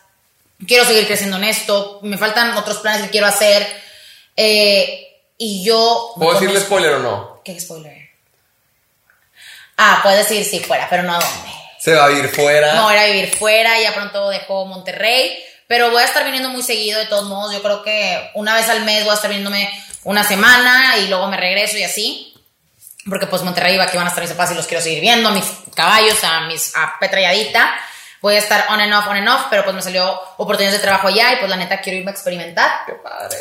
quiero seguir creciendo en esto, me faltan otros planes que quiero hacer. eh, y yo... ¿Puedo decirle conozco- spoiler o no? ¿Qué spoiler? Ah, puedes decir sí fuera, pero no a dónde. Se va a ir fuera. No, era vivir fuera, ya pronto dejó Monterrey, pero voy a estar viniendo muy seguido de todos modos. Yo creo que una vez al mes voy a estar viniéndome una semana y luego me regreso y así. Porque pues Monterrey va que van a estar mis papás y los quiero seguir viendo, mis caballos, a mis a Petra y Adita. Voy a estar on and off, on and off, pero pues me salió oportunidades de trabajo allá y pues la neta quiero irme a experimentar. Qué padre.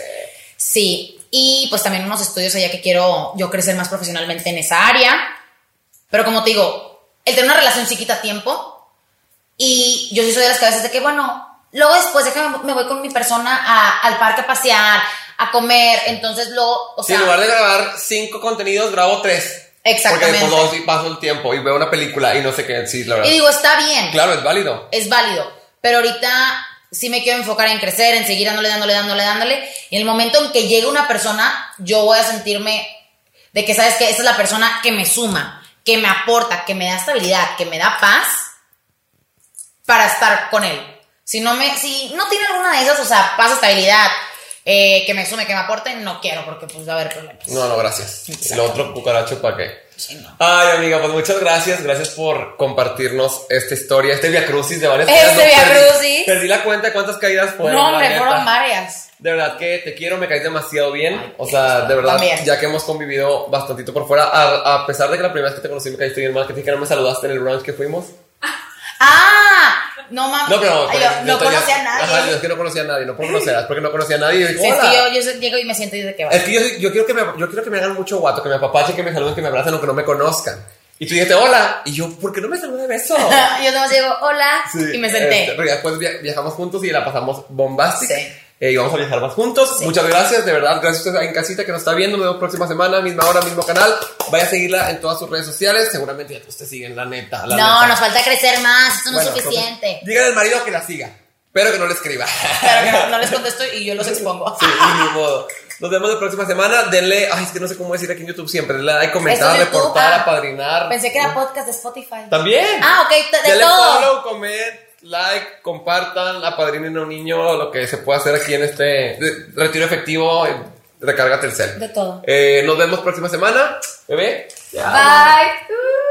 Sí, y pues también unos estudios allá que quiero yo crecer más profesionalmente en esa área. Pero como te digo, el tener una relación sí quita tiempo. Y yo sí soy de las cabezas de que, bueno, luego después de que me voy con mi persona a- al parque a pasear, a comer. Entonces luego, o Sí, sea, en lugar de grabar cinco contenidos, grabo tres. Exactamente. Porque y paso el tiempo y veo una película y no sé qué. Sí, la verdad. y digo, está bien. Claro, es válido. es válido. Pero ahorita sí me quiero enfocar en crecer, en seguir dándole, dándole, dándole, dándole. Y en el momento en que llegue una persona, yo voy a sentirme de que, ¿sabes que Esa es la persona que me suma, que me aporta, que me da estabilidad, que me da paz para estar con él. Si no me, si no tiene alguna de esas, o sea, paz, estabilidad, eh, que me sume, que me aporte, no quiero, porque pues va a haber problemas. No, no, gracias. Lo otro cucaracho, ¿para qué? Sí, no. Ay, amiga, pues muchas gracias. Gracias por compartirnos esta historia, este Via Crucis de varias Este. No, Via perdí- Crucis. Perdí la cuenta de cuántas caídas fueron. No, hombre, fueron varias. De verdad que te quiero, me caes demasiado bien. O sea, de verdad, También. ya que hemos convivido bastantito por fuera, a, a pesar de que la primera vez que te conocí me caíste bien mal, que te dije que no me saludaste en el brunch que fuimos. ¡Ah! No mames. No, pero. Yo no conocía a nadie. Ajá, yo es que no conocía a nadie, no por conocerlas, porque no conocía a nadie. Digo, Sí, es que yo, yo llego y me siento y de que va. Es que yo, yo, quiero que me, yo quiero que me hagan mucho guato, que me apapachen, que me saluden, que me abracen, aunque no me conozcan. Y tú dijiste, hola. Y yo, ¿por qué no me saluda de beso? yo nomás llego, hola, Sí, y me senté. este, después via- viajamos juntos y la pasamos bombástica. Sí. Eh, y vamos a viajar más juntos. Sí. Muchas gracias, de verdad. Gracias a usted en casita que nos está viendo. Nos vemos próxima semana, misma hora, mismo canal. Vaya a seguirla en todas sus redes sociales. Seguramente ya te siguen, la neta. La no, neta. nos falta crecer más, esto no Bueno, es suficiente. Díganle al marido que la siga, pero que no le escriba. Claro que no, no les contesto y yo los expongo. Sí, ni modo. Nos vemos la próxima semana. Denle, ay, es que no sé cómo decir aquí en YouTube siempre. Denle like, comentar, reportar, ah. apadrinar. Pensé que era podcast de Spotify. También. Ah, ok, de- Denle todo. follow, like, compartan, apadrinen a un niño, lo que se puede hacer aquí en este retiro efectivo, eh, recarga Telcel. De todo. Eh, nos vemos próxima semana. Bebé. Bye.